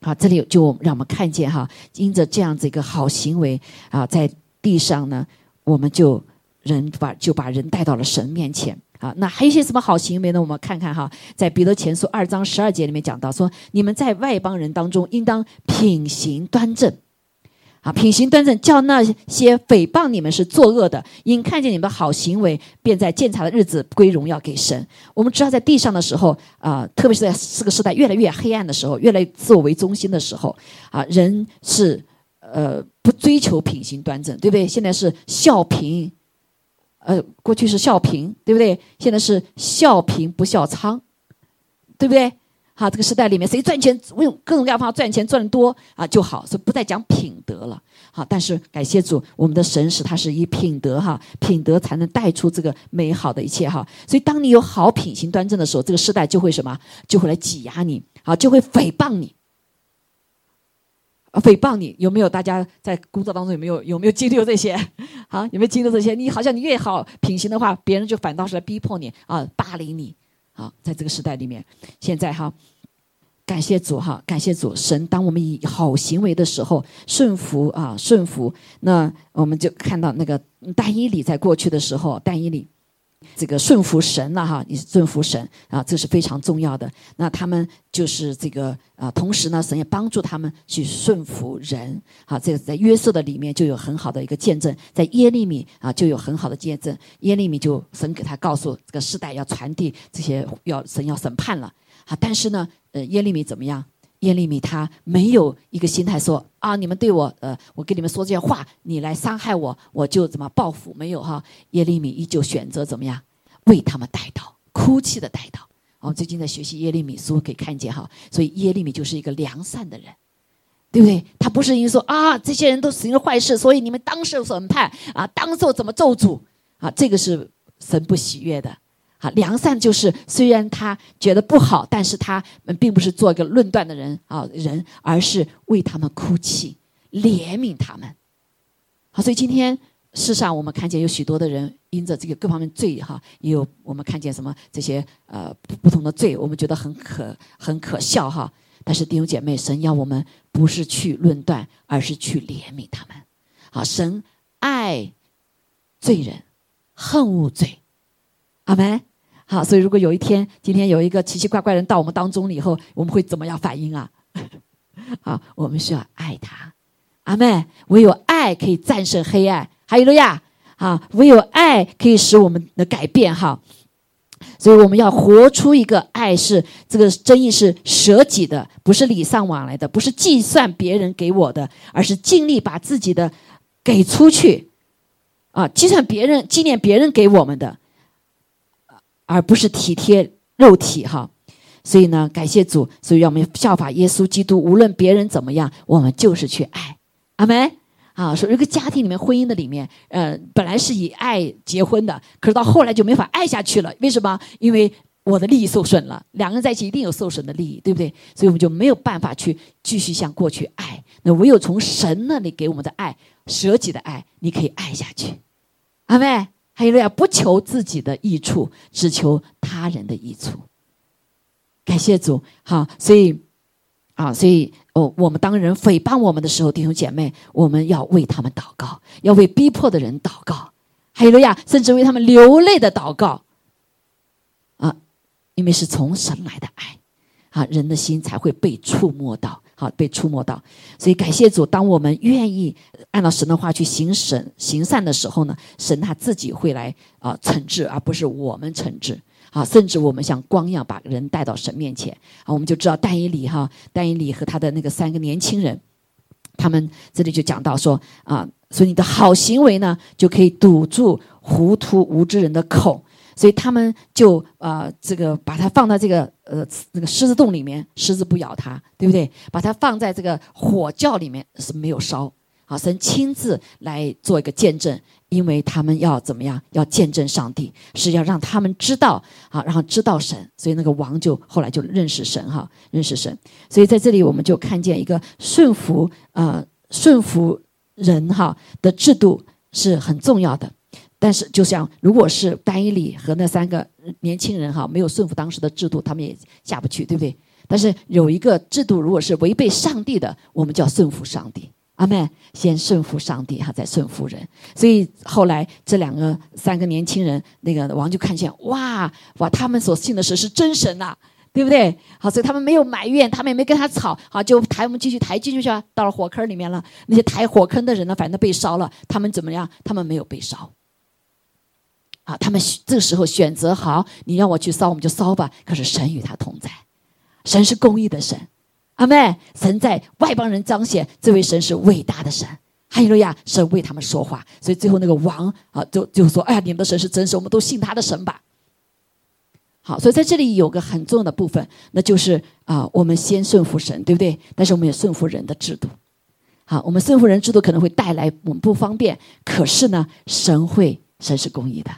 好，这里就让我们看见哈，因着这样子一个好行为啊，在地上呢，我们就人把就把人带到了神面前啊。那还有些什么好行为呢？我们看看哈，在彼得前书二章十二节里面讲到说，你们在外邦人当中应当品行端正。啊，品行端正，叫那些诽谤你们是作恶的，因看见你们的好行为，便在鉴察的日子归荣耀给神。我们知道，在地上的时候，啊，特别是在这个时代越来越黑暗的时候，越来越自我为中心的时候，啊，人是呃不追求品行端正，对不对？现在是笑贫，呃，过去是笑贫，对不对？现在是笑贫不笑娼，对不对？好，这个时代里面，谁赚钱用各种各样方法赚钱赚的多啊就好，所以不再讲品德了。好，但是感谢主，我们的神使他是以品德哈，品德才能带出这个美好的一切哈。所以当你有好品行端正的时候，这个时代就会什么？就会来挤压你，啊，就会诽谤你。诽谤你有没有？大家在工作当中有没有有没有经历过这些？<laughs> 好，有没有经历这些？你好像你越好品行的话，别人就反倒是来逼迫你啊，霸凌你。好，在这个时代里面，现在哈，感谢主哈，感谢主神。当我们以好行为的时候，顺服啊，顺服，那我们就看到那个单一里在过去的时候，单一里。这个顺服神了哈，你顺服神啊，这是非常重要的。那他们就是这个啊，同时呢，神也帮助他们去顺服人。好，这个在约瑟的里面就有很好的一个见证，在耶利米啊就有很好的见证。耶利米就神给他告诉这个世代要传递这些要神要审判了啊，但是呢，呃，耶利米怎么样？耶利米他没有一个心态说啊，你们对我呃，我跟你们说这些话，你来伤害我，我就怎么报复？没有哈，耶利米依旧选择怎么样为他们带祷，哭泣的带祷。我们最近在学习耶利米书，可以看见哈，所以耶利米就是一个良善的人，对不对？他不是因为说啊，这些人都行了坏事，所以你们当受审判啊，当受怎么咒诅啊？这个是神不喜悦的。啊，良善就是虽然他觉得不好，但是他并不是做一个论断的人啊人，而是为他们哭泣，怜悯他们。好，所以今天世上我们看见有许多的人因着这个各方面罪哈，也有我们看见什么这些呃不同的罪，我们觉得很可很可笑哈。但是弟兄姐妹，神要我们不是去论断，而是去怜悯他们。好，神爱罪人，恨恶罪。阿门。好，所以如果有一天，今天有一个奇奇怪怪人到我们当中了以后，我们会怎么样反应啊？<laughs> 好，我们需要爱他，阿妹，唯有爱可以战胜黑暗。还有路亚，啊，唯有爱可以使我们的改变。哈，所以我们要活出一个爱，是这个真意是舍己的，不是礼尚往来的，不是计算别人给我的，而是尽力把自己的给出去，啊，计算别人纪念别人给我们的。而不是体贴肉体哈，所以呢，感谢主，所以让我们效法耶稣基督，无论别人怎么样，我们就是去爱。阿门。啊，说一个家庭里面婚姻的里面，呃，本来是以爱结婚的，可是到后来就没法爱下去了。为什么？因为我的利益受损了。两个人在一起一定有受损的利益，对不对？所以我们就没有办法去继续向过去爱。那唯有从神那里给我们的爱，舍己的爱，你可以爱下去。阿妹。还有呀，不求自己的益处，只求他人的益处。感谢主，好，所以啊，所以哦，我们当人诽谤我们的时候，弟兄姐妹，我们要为他们祷告，要为逼迫的人祷告。还有呀，甚至为他们流泪的祷告啊，因为是从神来的爱啊，人的心才会被触摸到。好，被触摸到，所以感谢主。当我们愿意按照神的话去行神行善的时候呢，神他自己会来啊惩治，而不是我们惩治。啊，甚至我们像光一样把人带到神面前啊，我们就知道但以理哈，但以理和他的那个三个年轻人，他们这里就讲到说啊，所以你的好行为呢，就可以堵住糊涂无知人的口。所以他们就呃，这个把它放到这个呃那个狮子洞里面，狮子不咬它，对不对？把它放在这个火窖里面是没有烧。好，神亲自来做一个见证，因为他们要怎么样？要见证上帝，是要让他们知道啊，然后知道神。所以那个王就后来就认识神哈，认识神。所以在这里我们就看见一个顺服呃顺服人哈的制度是很重要的。但是就像如果是丹伊里和那三个年轻人哈没有顺服当时的制度，他们也下不去，对不对？但是有一个制度，如果是违背上帝的，我们就要顺服上帝。阿妹，先顺服上帝哈，再顺服人。所以后来这两个三个年轻人，那个王就看见，哇哇，他们所信的神是真神呐，对不对？好，所以他们没有埋怨，他们也没跟他吵，好，就抬我们继续抬进去啊，到了火坑里面了。那些抬火坑的人呢，反正被烧了，他们怎么样？他们没有被烧。啊，他们这个时候选择好，你让我去烧，我们就烧吧。可是神与他同在，神是公义的神。阿妹，神在外邦人彰显这位神是伟大的神，哈利路亚！神为他们说话，所以最后那个王啊，就就说：“哎呀，你们的神是真神，我们都信他的神吧。”好，所以在这里有个很重要的部分，那就是啊，我们先顺服神，对不对？但是我们也顺服人的制度。好，我们顺服人制度可能会带来我们不方便，可是呢，神会，神是公义的，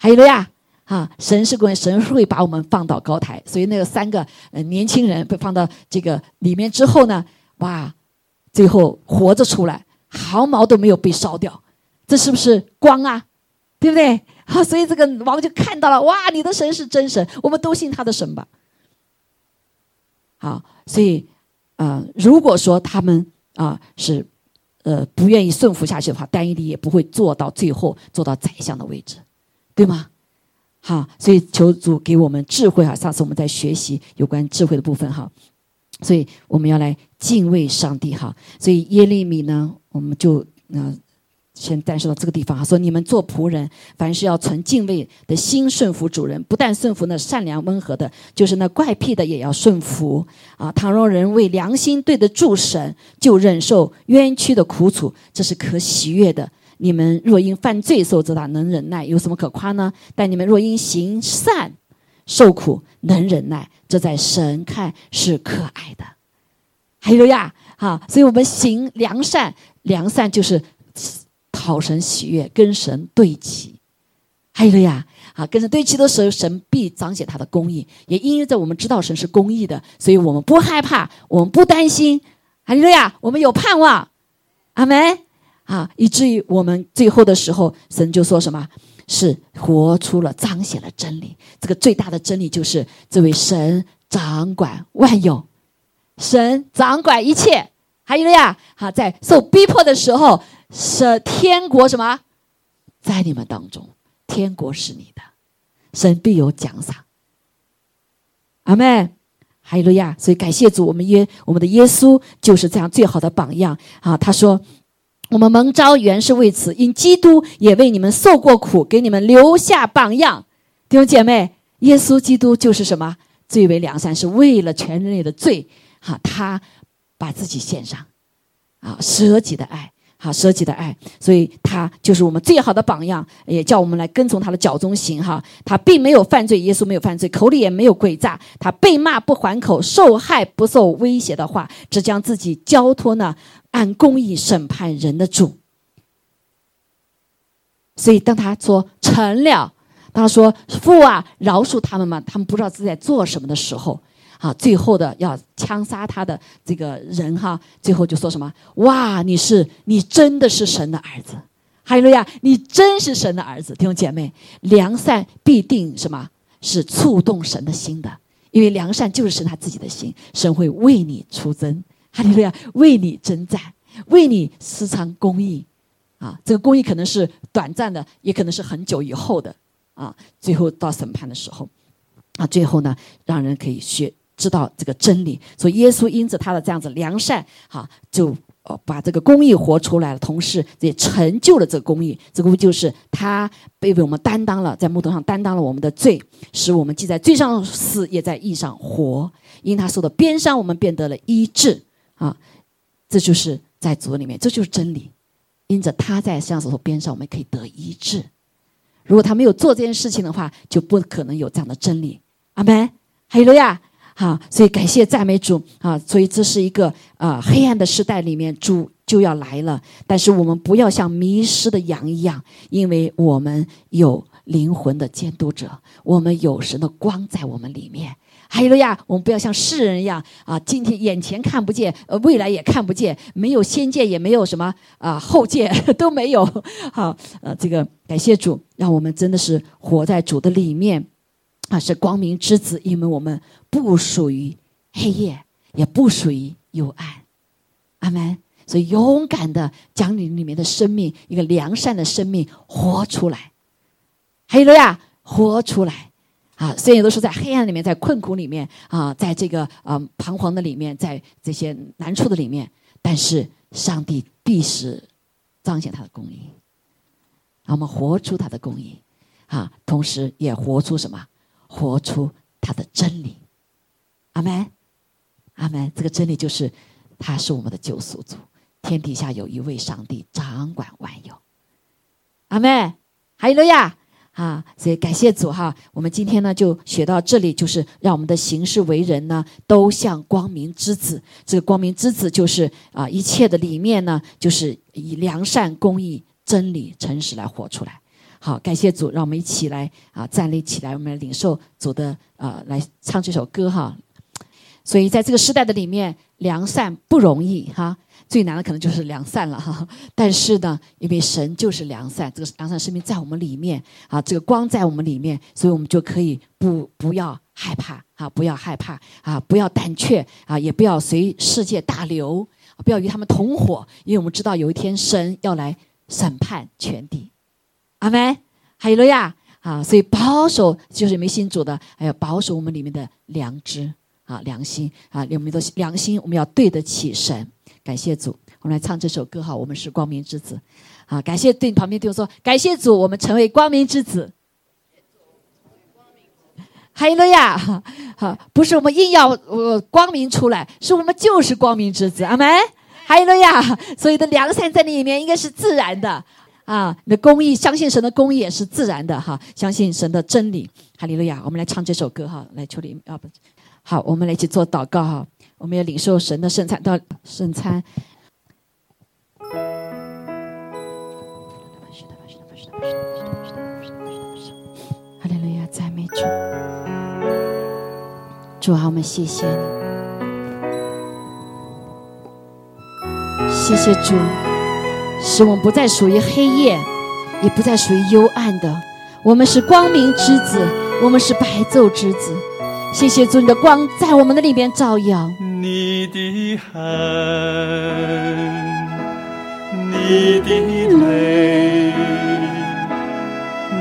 哈利路亚。啊，神是会，神会把我们放到高台，所以那个三个呃年轻人被放到这个里面之后呢，哇，最后活着出来，毫毛都没有被烧掉，这是不是光啊？对不对？<laughs> 好，所以这个王就看到了，哇，你的神是真神，我们都信他的神吧。好，所以啊，如果说他们啊是呃不愿意顺服下去的话，丹尼利也不会做到最后做到宰相的位置，对吗？好，所以求主给我们智慧哈。上次我们在学习有关智慧的部分哈，所以我们要来敬畏上帝哈。所以耶利米呢，我们就呃先暂时到这个地方哈。说你们做仆人，凡是要存敬畏的心顺服主人，不但顺服那善良温和的，就是那怪癖的也要顺服啊。倘若人为良心对得住神，就忍受冤屈的苦楚，这是可喜悦的。你们若因犯罪受责打，能忍耐，有什么可夸呢？但你们若因行善受苦，能忍耐，这在神看是可爱的。还有呀，哈，所以我们行良善，良善就是讨神喜悦，跟神对齐。还有呀，啊，跟神对齐的时候，神必彰显他的公义。也因着我们知道神是公义的，所以我们不害怕，我们不担心。还有呀，我们有盼望。阿门。啊，以至于我们最后的时候，神就说什么？是活出了彰显了真理。这个最大的真理就是这位神掌管万有，神掌管一切。还有了呀，哈，在受逼迫的时候，是天国什么，在你们当中，天国是你的，神必有奖赏。阿门。还有了呀，所以感谢主，我们耶我们的耶稣就是这样最好的榜样啊。他说。我们蒙召原是为此，因基督也为你们受过苦，给你们留下榜样。弟兄姐妹，耶稣基督就是什么？最为良善，是为了全人类的罪，哈，他把自己献上，啊，舍己的爱，哈，舍己的爱，所以他就是我们最好的榜样，也叫我们来跟从他的脚中行，哈。他并没有犯罪，耶稣没有犯罪，口里也没有诡诈，他被骂不还口，受害不受威胁的话，只将自己交托呢。按公义审判人的主，所以当他说成了，他说父啊饶恕他们嘛，他们不知道自己在做什么的时候，啊，最后的要枪杀他的这个人哈，最后就说什么？哇，你是你真的是神的儿子，哈利路亚，你真是神的儿子，弟兄姐妹，良善必定什么？是触动神的心的，因为良善就是神他自己的心，神会为你出征。哈利路亚，为你征战，为你私藏公义，啊，这个公义可能是短暂的，也可能是很久以后的，啊，最后到审判的时候，啊，最后呢，让人可以学知道这个真理。所以耶稣因着他的这样子良善，哈，就把这个公义活出来了，同时也成就了这个公义。这个就是他被为我们担当了，在木头上担当了我们的罪，使我们既在罪上死，也在义上活。因他受的鞭伤，我们变得了医治。啊，这就是在主里面，这就是真理。因着他在上手头边上，我们可以得医治。如果他没有做这件事情的话，就不可能有这样的真理。阿门。还有了呀，啊，所以感谢赞美主啊！所以这是一个啊黑暗的时代里面，主就要来了。但是我们不要像迷失的羊一样，因为我们有灵魂的监督者，我们有神的光在我们里面。还有呀，我们不要像世人一样啊，今天眼前看不见，呃，未来也看不见，没有先见，也没有什么啊后见 <laughs> 都没有。好，呃，这个感谢主，让我们真的是活在主的里面，啊，是光明之子，因为我们不属于黑夜，也不属于幽暗。阿门。所以勇敢的将你里面的生命，一个良善的生命活出来。还有呀，活出来。啊，虽然都是在黑暗里面，在困苦里面啊，在这个啊彷徨的里面，在这些难处的里面，但是上帝必是彰显他的公义，让我们活出他的公义啊，同时也活出什么？活出他的真理。阿门，阿门。这个真理就是，他是我们的救赎主，天底下有一位上帝掌管万有。阿门，还有了呀。啊，所以感谢主哈，我们今天呢就学到这里，就是让我们的行事为人呢都像光明之子。这个光明之子就是啊，一切的里面呢，就是以良善、公义、真理、诚实来活出来。好，感谢主，让我们一起来啊，站立起来，我们来领受主的啊，来唱这首歌哈。所以在这个时代的里面，良善不容易哈。最难的可能就是良善了哈，但是呢，因为神就是良善，这个良善生命在我们里面啊，这个光在我们里面，所以我们就可以不不要害怕啊，不要害怕啊，不要胆怯啊，也不要随世界大流，不要与他们同伙，因为我们知道有一天神要来审判全地。阿门，哈利路亚啊！所以保守就是没信主的，还要保守我们里面的良知啊，良心啊，我们的良心，我们要对得起神。感谢主，我们来唱这首歌哈。我们是光明之子，啊！感谢对你旁边对我说，感谢主，我们成为光明之子。哈利路亚！哈，不是我们硬要呃光明出来，是我们就是光明之子。阿门！哈利路亚！所有的良善在你里面应该是自然的啊，你的公义，相信神的公义也是自然的哈，相信神的真理。哈利路亚！我们来唱这首歌哈，来求你啊不，好，我们来一起做祷告哈。我们要领受神的圣餐，到圣餐。哈利路亚，赞美主！主啊，我们谢谢你，谢谢主，使我们不再属于黑夜，也不再属于幽暗的，我们是光明之子，我们是白昼之子。谢谢主，你的光在我们的里边照耀。你的恨，你的泪，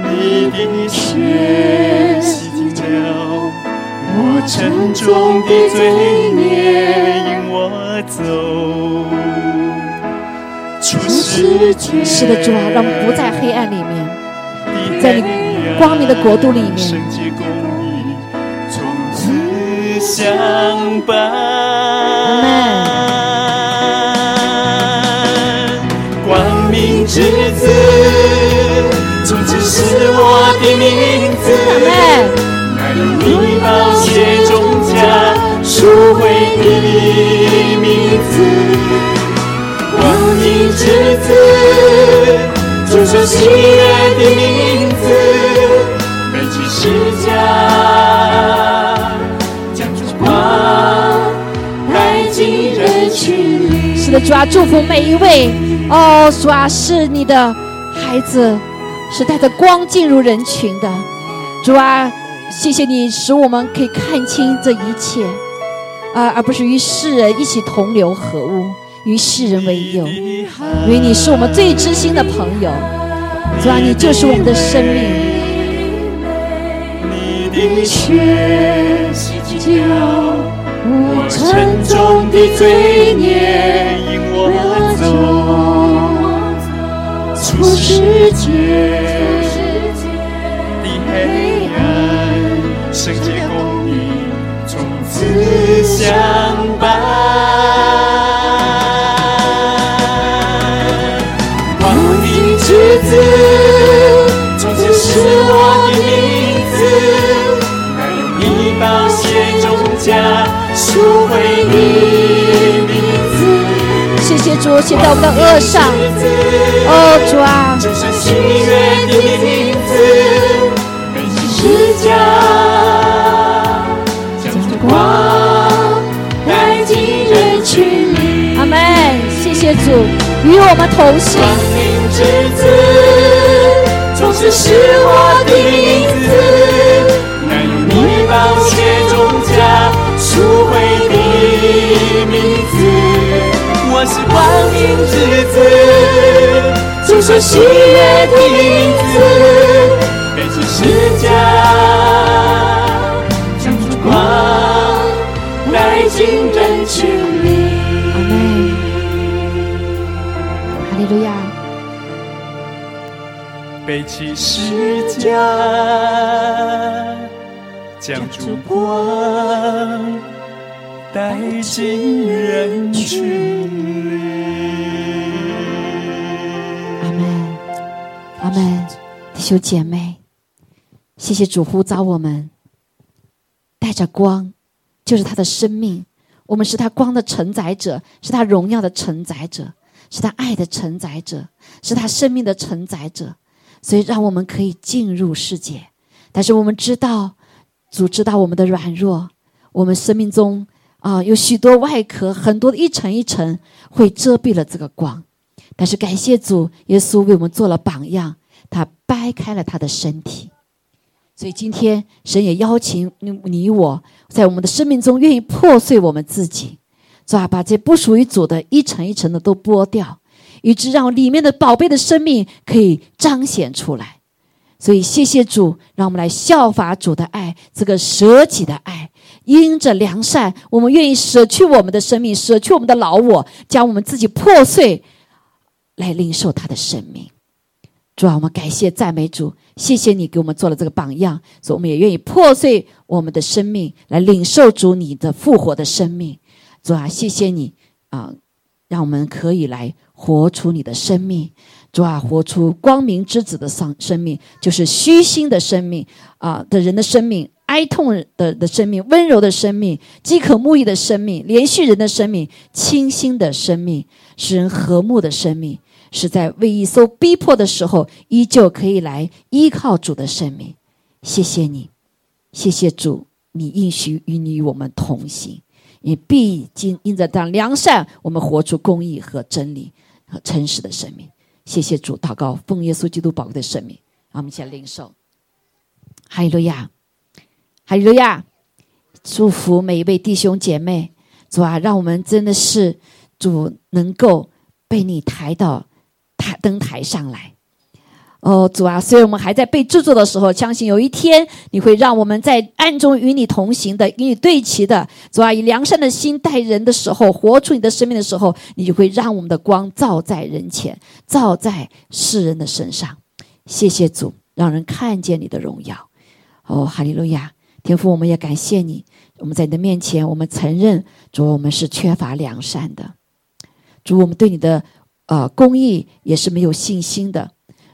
你的血洗掉我沉重的罪孽，引我走出世界。是的，主啊，让我们不在黑暗里面，在你光明的国度里面。相伴，光明之子，从此是我的名字。乃有你宝血中加赎回的名字，光明之子，主所喜悦的名字，背起十架。是的，主啊，祝福每一位哦，主啊，是你的孩子，是带着光进入人群的。主啊，谢谢你使我们可以看清这一切，啊，而不是与世人一起同流合污，与世人为友。因为你是我们最知心的朋友，主啊，你就是我们的生命。你血叫我沉重的罪孽引我走，出世界的黑暗，圣洁公义从此相伴。谢主写在我们的额上。哦，主啊，阿门。谢谢主与我们同行。光明之子，总是是我的名字，光明之子，总是喜悦的名字，背起十架，将烛光带进人群里。阿门。哈利路亚。背起十架，将烛光带进人群弟兄姐妹，谢谢主呼召我们，带着光，就是他的生命，我们是他光的承载者，是他荣耀的承载者，是他爱的承载者，是他生命的承载者，所以让我们可以进入世界。但是我们知道，主知道我们的软弱，我们生命中啊有许多外壳，很多的一层一层会遮蔽了这个光。但是感谢主，耶稣为我们做了榜样，他掰开了他的身体。所以今天神也邀请你你我，在我们的生命中愿意破碎我们自己，是吧？把这不属于主的一层一层的都剥掉，以致让里面的宝贝的生命可以彰显出来。所以谢谢主，让我们来效法主的爱，这个舍己的爱，因着良善，我们愿意舍去我们的生命，舍去我们的老我，将我们自己破碎。来领受他的生命，主啊，我们感谢赞美主，谢谢你给我们做了这个榜样，所以我们也愿意破碎我们的生命，来领受主你的复活的生命。主啊，谢谢你啊，让我们可以来活出你的生命。主啊，活出光明之子的生生命，就是虚心的生命啊的人的生命，哀痛的的生命，温柔的生命，饥渴慕义的生命，连续人的生命，清新的生命，使人和睦的生命。是在为一艘逼迫的时候，依旧可以来依靠主的生命。谢谢你，谢谢主，你应许与你与我们同行，你必经因着当良善，我们活出公义和真理和诚实的生命。谢谢主，祷告奉耶稣基督宝贵的生命，让我们一起来领受。哈利路亚，哈利路亚，祝福每一位弟兄姐妹，主啊，让我们真的是主能够被你抬到。登台上来，哦，主啊！所以我们还在被制作的时候，相信有一天你会让我们在暗中与你同行的，与你对齐的。主啊，以良善的心待人的时候，活出你的生命的时候，你就会让我们的光照在人前，照在世人的身上。谢谢主，让人看见你的荣耀。哦，哈利路亚！天父，我们也感谢你。我们在你的面前，我们承认主，我们是缺乏良善的。主，我们对你的。啊，公益也是没有信心的，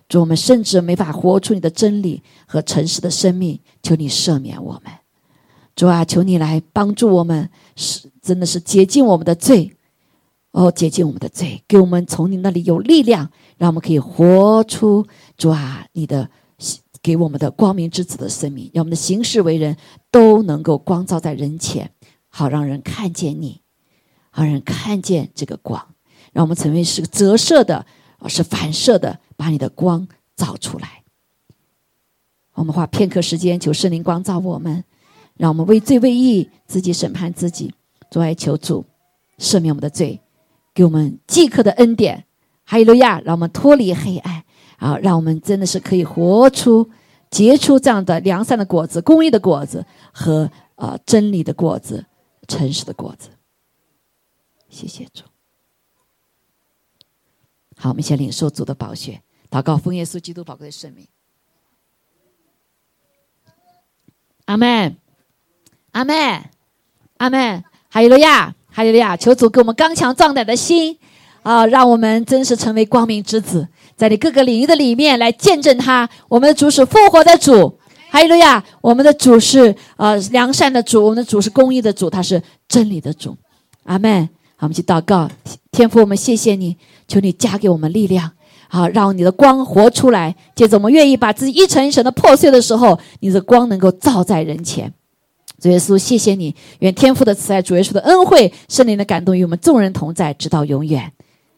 主，我们甚至没法活出你的真理和诚实的生命。求你赦免我们，主啊，求你来帮助我们，是真的是洁净我们的罪，哦，洁净我们的罪，给我们从你那里有力量，让我们可以活出主啊你的给我们的光明之子的生命，让我们的行事为人都能够光照在人前，好让人看见你，好让人看见这个光。让我们成为是折射的，是反射的，把你的光照出来。我们花片刻时间求圣灵光照我们，让我们为罪为义自己审判自己，主爱求主赦免我们的罪，给我们即刻的恩典。哈利路亚！让我们脱离黑暗，啊，让我们真的是可以活出、结出这样的良善的果子、公益的果子和呃真理的果子、诚实的果子。谢谢主。好，我们先领受主的宝血，祷告奉耶稣基督宝贵的圣名。阿门，阿门，阿门。哈利路亚，哈利路亚！求主给我们刚强壮胆的心啊，让我们真实成为光明之子，在你各个领域的里面来见证他。我们的主是复活的主，哈利路亚！我们的主是呃良善的主，我们的主是公义的主，他是真理的主。阿门。好，我们去祷告，天父，我们谢谢你，求你加给我们力量，好，让你的光活出来。接着，我们愿意把自己一层一层的破碎的时候，你的光能够照在人前。主耶稣，谢谢你，愿天父的慈爱、主耶稣的恩惠、圣灵的感动与我们众人同在，直到永远。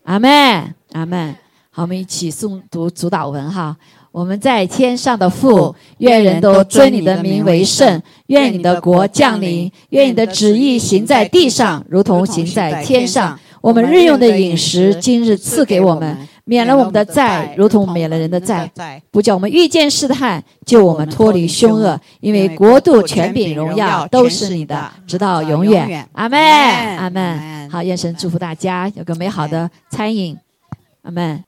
阿门，阿门。好，我们一起诵读主导文哈。我们在天上的父，愿人都尊你的名为圣。愿你的国降临。愿你的旨意行在地上，如同行在天上。我们日用的饮食，今日赐给我们，免了我们的债，如同免了人的债。不叫我们遇见试探，救我们脱离凶恶。因为国度、权柄、荣耀都是你的，直到永远。阿门，阿门。好，愿神祝福大家有个美好的餐饮。阿门。